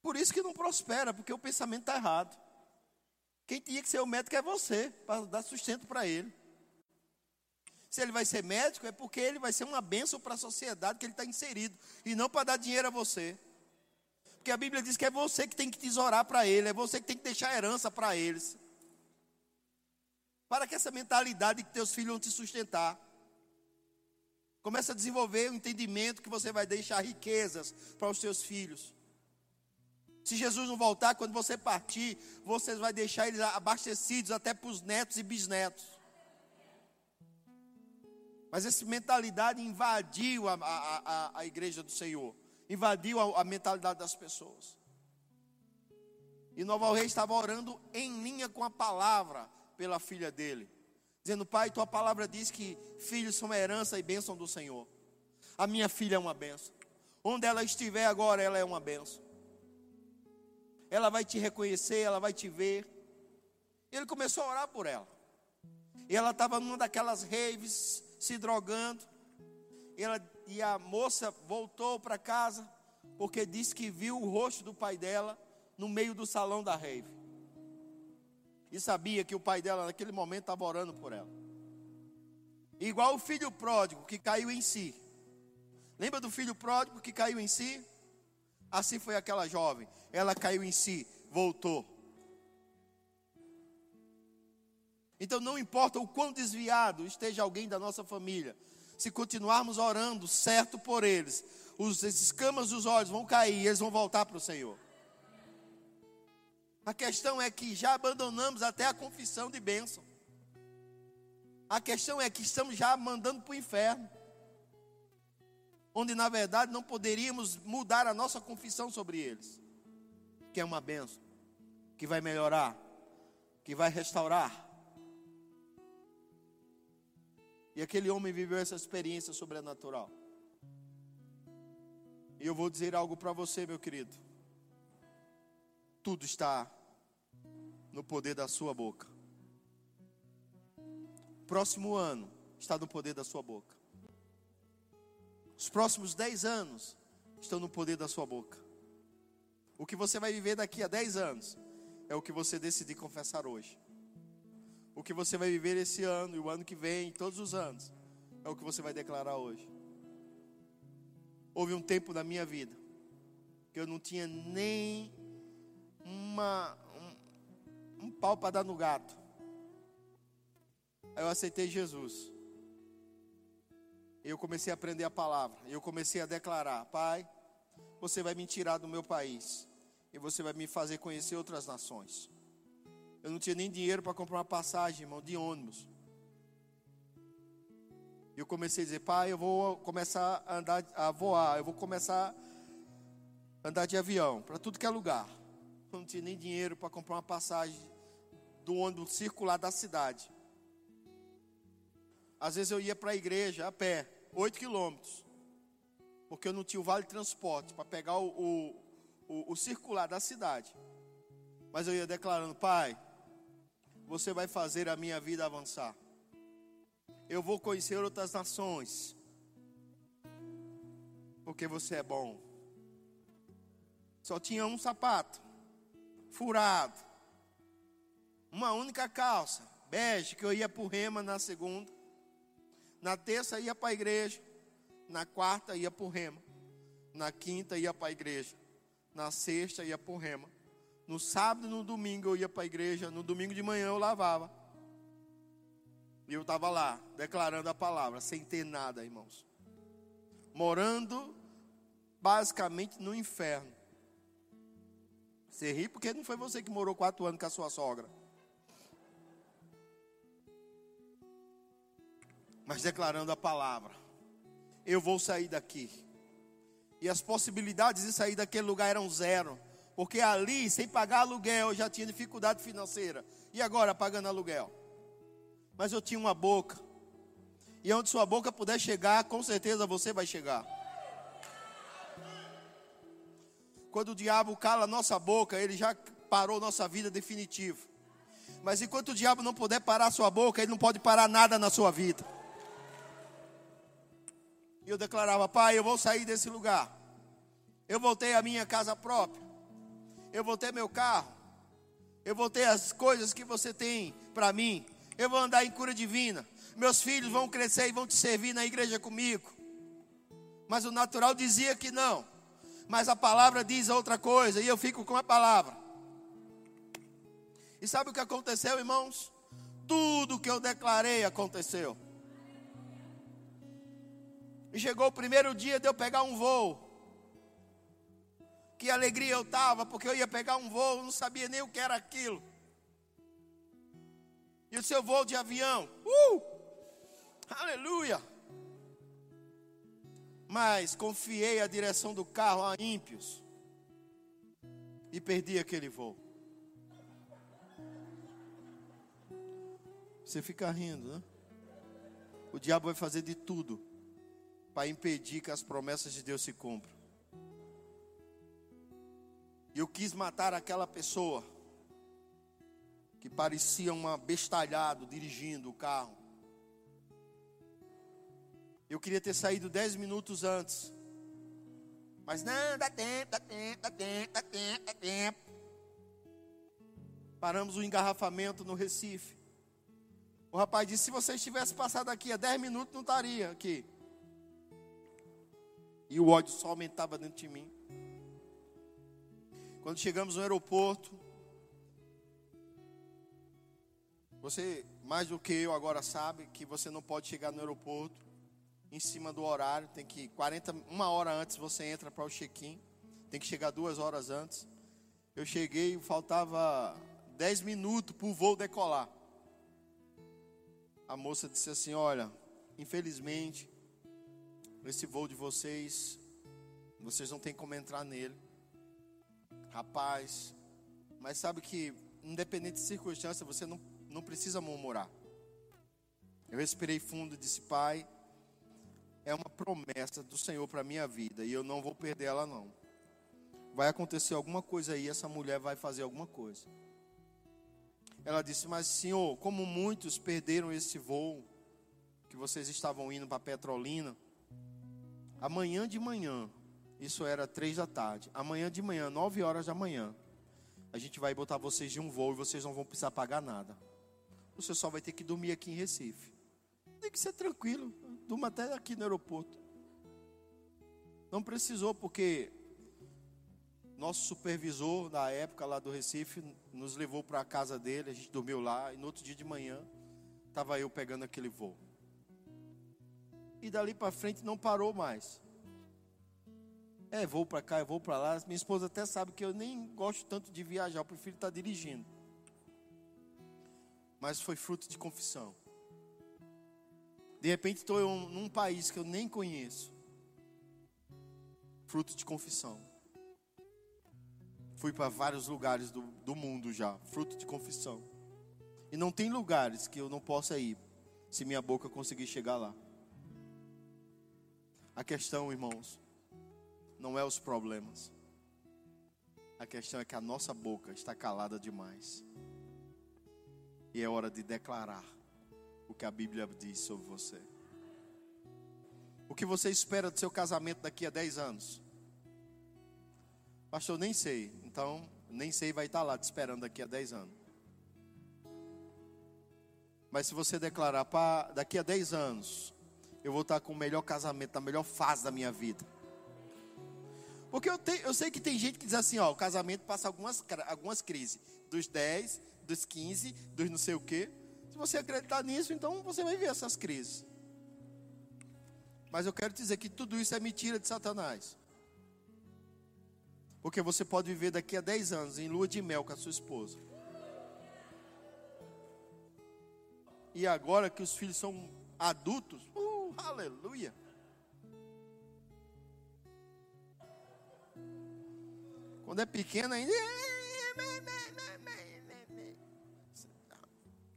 Por isso que não prospera, porque o pensamento está errado. Quem tinha que ser o médico é você, para dar sustento para ele. Se ele vai ser médico, é porque ele vai ser uma bênção para a sociedade que ele está inserido, e não para dar dinheiro a você. Porque a Bíblia diz que é você que tem que tesourar para ele, é você que tem que deixar herança para eles. Para que essa mentalidade de que teus filhos vão te sustentar. Começa a desenvolver o entendimento que você vai deixar riquezas para os seus filhos. Se Jesus não voltar, quando você partir, você vai deixar eles abastecidos até para os netos e bisnetos. Mas essa mentalidade invadiu a, a, a, a igreja do Senhor, invadiu a, a mentalidade das pessoas. E Nova Rei estava orando em linha com a palavra, pela filha dele, dizendo: Pai, tua palavra diz que filhos são herança e bênção do Senhor. A minha filha é uma bênção. Onde ela estiver agora, ela é uma bênção. Ela vai te reconhecer, ela vai te ver. Ele começou a orar por ela. E ela estava numa daquelas raves, se drogando. E ela e a moça voltou para casa porque disse que viu o rosto do pai dela no meio do salão da rave. E sabia que o pai dela naquele momento estava orando por ela. Igual o filho pródigo que caiu em si. Lembra do filho pródigo que caiu em si? Assim foi aquela jovem. Ela caiu em si, voltou. Então não importa o quão desviado esteja alguém da nossa família, se continuarmos orando certo por eles, os escamas dos olhos vão cair e eles vão voltar para o Senhor. A questão é que já abandonamos até a confissão de bênção. A questão é que estamos já mandando para o inferno. Onde na verdade não poderíamos mudar a nossa confissão sobre eles. Que é uma bênção. Que vai melhorar. Que vai restaurar. E aquele homem viveu essa experiência sobrenatural. E eu vou dizer algo para você, meu querido. Tudo está no poder da sua boca. Próximo ano está no poder da sua boca. Os próximos dez anos estão no poder da sua boca. O que você vai viver daqui a dez anos é o que você decidir confessar hoje. O que você vai viver esse ano e o ano que vem, todos os anos, é o que você vai declarar hoje. Houve um tempo na minha vida que eu não tinha nem uma, um, um pau para dar no gato. Aí eu aceitei Jesus. Eu comecei a aprender a palavra. Eu comecei a declarar: Pai, você vai me tirar do meu país. E você vai me fazer conhecer outras nações. Eu não tinha nem dinheiro para comprar uma passagem, irmão, de ônibus. E eu comecei a dizer, pai, eu vou começar a andar, a voar, eu vou começar a andar de avião para tudo que é lugar. Eu não tinha nem dinheiro para comprar uma passagem do ônibus circular da cidade. Às vezes eu ia para a igreja a pé, 8 quilômetros, porque eu não tinha o vale transporte para pegar o, o, o, o circular da cidade. Mas eu ia declarando, pai, você vai fazer a minha vida avançar eu vou conhecer outras nações, porque você é bom. Só tinha um sapato, furado, uma única calça, bege, que eu ia para o rema na segunda, na terça ia para a igreja, na quarta ia para o rema, na quinta ia para a igreja, na sexta ia para o rema, no sábado e no domingo eu ia para a igreja, no domingo de manhã eu lavava. E eu estava lá, declarando a palavra, sem ter nada, irmãos. Morando basicamente no inferno. Você ri porque não foi você que morou quatro anos com a sua sogra. Mas declarando a palavra. Eu vou sair daqui. E as possibilidades de sair daquele lugar eram zero. Porque ali, sem pagar aluguel, eu já tinha dificuldade financeira. E agora, pagando aluguel? mas eu tinha uma boca. E onde sua boca puder chegar, com certeza você vai chegar. Quando o diabo cala nossa boca, ele já parou nossa vida definitivo. Mas enquanto o diabo não puder parar sua boca, ele não pode parar nada na sua vida. E eu declarava, pai, eu vou sair desse lugar. Eu voltei à minha casa própria. Eu voltei meu carro. Eu voltei as coisas que você tem para mim eu vou andar em cura divina. Meus filhos vão crescer e vão te servir na igreja comigo. Mas o natural dizia que não. Mas a palavra diz outra coisa e eu fico com a palavra. E sabe o que aconteceu, irmãos? Tudo que eu declarei aconteceu. E chegou o primeiro dia de eu pegar um voo. Que alegria eu estava, porque eu ia pegar um voo, não sabia nem o que era aquilo. E o seu voo de avião. Uh! Aleluia! Mas confiei a direção do carro a ímpios. E perdi aquele voo. Você fica rindo, né? O diabo vai fazer de tudo para impedir que as promessas de Deus se cumpram. E eu quis matar aquela pessoa que parecia um abestalhado dirigindo o carro. Eu queria ter saído dez minutos antes. Mas não, dá tempo, dá tempo, dá tempo, dá tempo, dá tempo. Paramos o engarrafamento no Recife. O rapaz disse: se você tivesse passado aqui há 10 minutos, não estaria aqui. E o ódio só aumentava dentro de mim. Quando chegamos no aeroporto, você, mais do que eu agora, sabe que você não pode chegar no aeroporto em cima do horário. Tem que, 40, uma hora antes você entra para o check-in. Tem que chegar duas horas antes. Eu cheguei, faltava 10 minutos para o voo decolar. A moça disse assim: Olha, infelizmente, esse voo de vocês, vocês não tem como entrar nele. Rapaz, mas sabe que, independente de circunstância, você não, não precisa murmurar. Eu respirei fundo e disse: Pai, é uma promessa do Senhor para a minha vida e eu não vou perder ela, não. Vai acontecer alguma coisa aí, essa mulher vai fazer alguma coisa. Ela disse: Mas, Senhor, como muitos perderam esse voo, que vocês estavam indo para Petrolina, Amanhã de manhã, isso era três da tarde. Amanhã de manhã, nove horas da manhã, a gente vai botar vocês de um voo e vocês não vão precisar pagar nada. Você só vai ter que dormir aqui em Recife. Tem que ser tranquilo. Durma até aqui no aeroporto. Não precisou, porque nosso supervisor da época lá do Recife nos levou para a casa dele, a gente dormiu lá, e no outro dia de manhã estava eu pegando aquele voo e dali para frente não parou mais. É, vou para cá, vou para lá. Minha esposa até sabe que eu nem gosto tanto de viajar, eu prefiro estar dirigindo. Mas foi fruto de confissão. De repente estou num país que eu nem conheço. Fruto de confissão. Fui para vários lugares do, do mundo já, fruto de confissão. E não tem lugares que eu não possa ir, se minha boca conseguir chegar lá. A questão, irmãos, não é os problemas. A questão é que a nossa boca está calada demais. E é hora de declarar o que a Bíblia diz sobre você. O que você espera do seu casamento daqui a 10 anos? Pastor, nem sei. Então, nem sei vai estar lá te esperando daqui a 10 anos. Mas se você declarar, para daqui a 10 anos, eu vou estar com o melhor casamento, a melhor fase da minha vida. Porque eu, te, eu sei que tem gente que diz assim, ó, o casamento passa algumas, algumas crises. Dos 10, dos 15, dos não sei o quê. Se você acreditar nisso, então você vai ver essas crises. Mas eu quero dizer que tudo isso é mentira de Satanás. Porque você pode viver daqui a 10 anos em lua de mel com a sua esposa. E agora que os filhos são adultos, aleluia. Quando é pequeno ainda.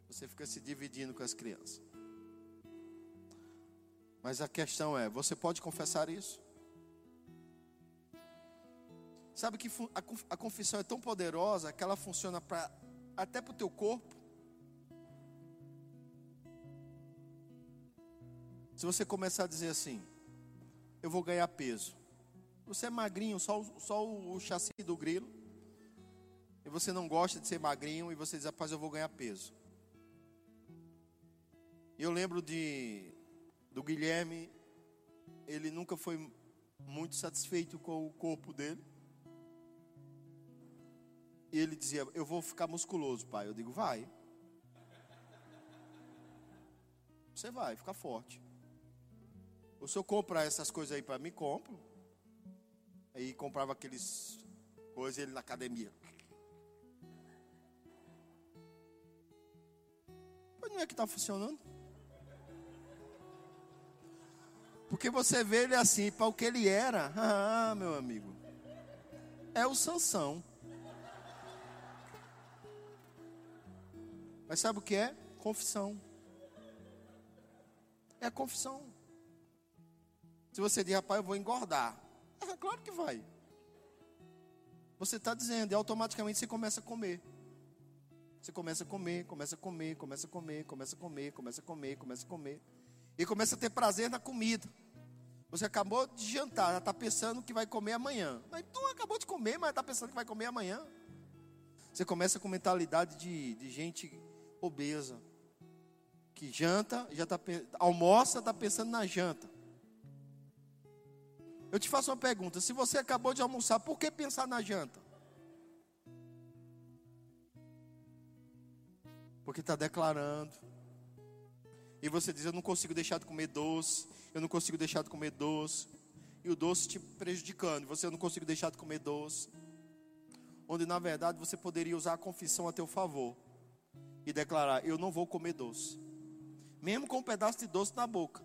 Você fica se dividindo com as crianças. Mas a questão é: você pode confessar isso? Sabe que a confissão é tão poderosa que ela funciona pra, até para o teu corpo. Se você começar a dizer assim, eu vou ganhar peso. Você é magrinho, só, só o, chassi do grilo. E você não gosta de ser magrinho e você diz, rapaz, eu vou ganhar peso. Eu lembro de do Guilherme, ele nunca foi muito satisfeito com o corpo dele. E ele dizia, eu vou ficar musculoso, pai. Eu digo, vai. Você vai ficar forte. O senhor compra essas coisas aí para mim? Compro. Aí comprava aqueles coisas ele na academia. Mas não é que está funcionando? Porque você vê ele assim, para o que ele era. Ah, meu amigo. É o Sansão. Mas sabe o que é? Confissão. É confissão. Se você diz, rapaz, eu vou engordar. É claro que vai. Você está dizendo, e automaticamente você começa a comer. Você começa a comer, começa a comer, começa a comer, começa a comer, começa a comer, começa a comer. E começa a ter prazer na comida. Você acabou de jantar, já está pensando que vai comer amanhã. Mas tu acabou de comer, mas está pensando que vai comer amanhã. Você começa com mentalidade de, de gente obesa. Que janta, já tá, almoça, está pensando na janta. Eu te faço uma pergunta: se você acabou de almoçar, por que pensar na janta? Porque está declarando. E você diz: Eu não consigo deixar de comer doce. Eu não consigo deixar de comer doce. E o doce te prejudicando. Você não consigo deixar de comer doce. Onde na verdade você poderia usar a confissão a teu favor. E declarar: Eu não vou comer doce. Mesmo com um pedaço de doce na boca.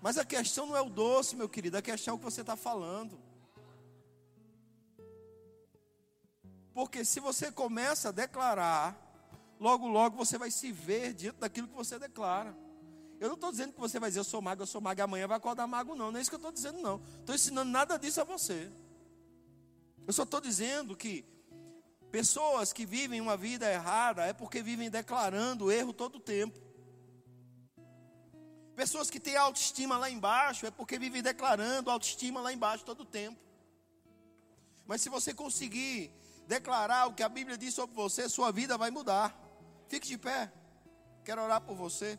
Mas a questão não é o doce, meu querido. A questão é o que você está falando. Porque se você começa a declarar, logo, logo você vai se ver diante daquilo que você declara. Eu não estou dizendo que você vai dizer, eu sou mago, eu sou mago, amanhã vai acordar mago, não. Não é isso que eu estou dizendo, não. Estou ensinando nada disso a você. Eu só estou dizendo que pessoas que vivem uma vida errada é porque vivem declarando erro todo o tempo. Pessoas que têm autoestima lá embaixo é porque vivem declarando autoestima lá embaixo todo o tempo. Mas se você conseguir declarar o que a Bíblia diz sobre você, sua vida vai mudar. Fique de pé. Quero orar por você.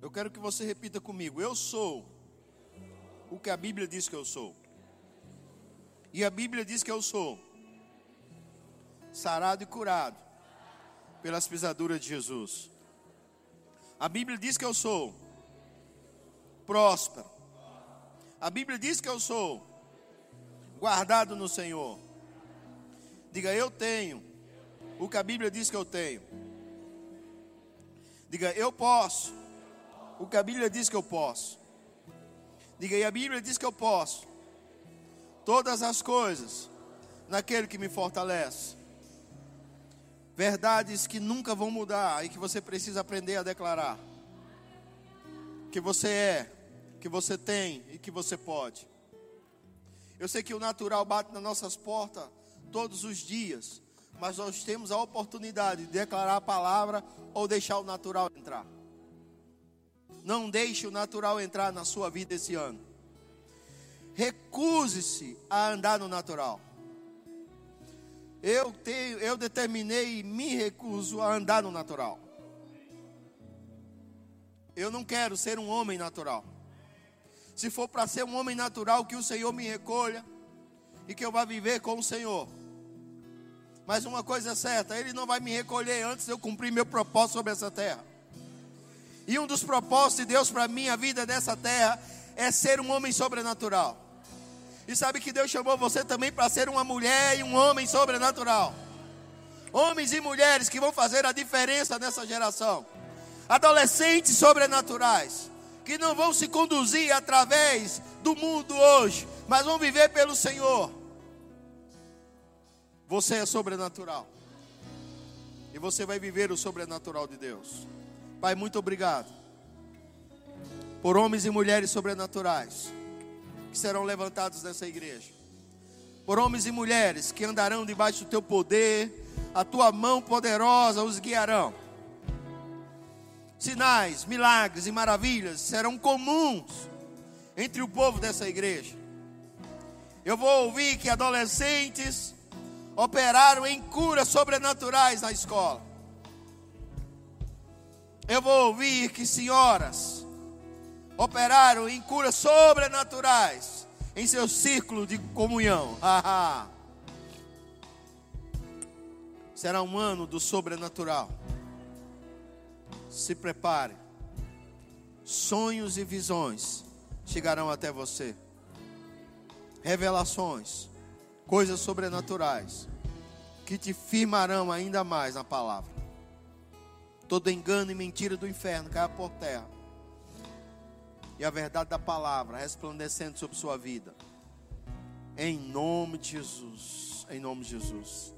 Eu quero que você repita comigo: Eu sou o que a Bíblia diz que eu sou. E a Bíblia diz que eu sou sarado e curado pelas pisaduras de Jesus. A Bíblia diz que eu sou próspero. A Bíblia diz que eu sou guardado no Senhor. Diga, eu tenho o que a Bíblia diz que eu tenho. Diga, eu posso o que a Bíblia diz que eu posso. Diga, e a Bíblia diz que eu posso todas as coisas naquele que me fortalece. Verdades que nunca vão mudar e que você precisa aprender a declarar. Que você é, que você tem e que você pode. Eu sei que o natural bate nas nossas portas todos os dias, mas nós temos a oportunidade de declarar a palavra ou deixar o natural entrar. Não deixe o natural entrar na sua vida esse ano. Recuse-se a andar no natural. Eu tenho, eu determinei e me recuso a andar no natural. Eu não quero ser um homem natural. Se for para ser um homem natural, que o Senhor me recolha e que eu vá viver com o Senhor. Mas uma coisa é certa, Ele não vai me recolher antes de eu cumprir meu propósito sobre essa terra. E um dos propósitos de Deus para a minha vida nessa terra é ser um homem sobrenatural. E sabe que Deus chamou você também para ser uma mulher e um homem sobrenatural. Homens e mulheres que vão fazer a diferença nessa geração. Adolescentes sobrenaturais que não vão se conduzir através do mundo hoje, mas vão viver pelo Senhor. Você é sobrenatural. E você vai viver o sobrenatural de Deus. Pai, muito obrigado. Por homens e mulheres sobrenaturais que serão levantados nessa igreja. Por homens e mulheres que andarão debaixo do teu poder, a tua mão poderosa os guiarão sinais, milagres e maravilhas serão comuns entre o povo dessa igreja. Eu vou ouvir que adolescentes operaram em curas sobrenaturais na escola. Eu vou ouvir que senhoras operaram em curas sobrenaturais em seu círculo de comunhão. Será um ano do sobrenatural se prepare. Sonhos e visões chegarão até você. Revelações, coisas sobrenaturais que te firmarão ainda mais na palavra. Todo engano e mentira do inferno caia por terra. E a verdade da palavra resplandecendo sobre sua vida. Em nome de Jesus. Em nome de Jesus.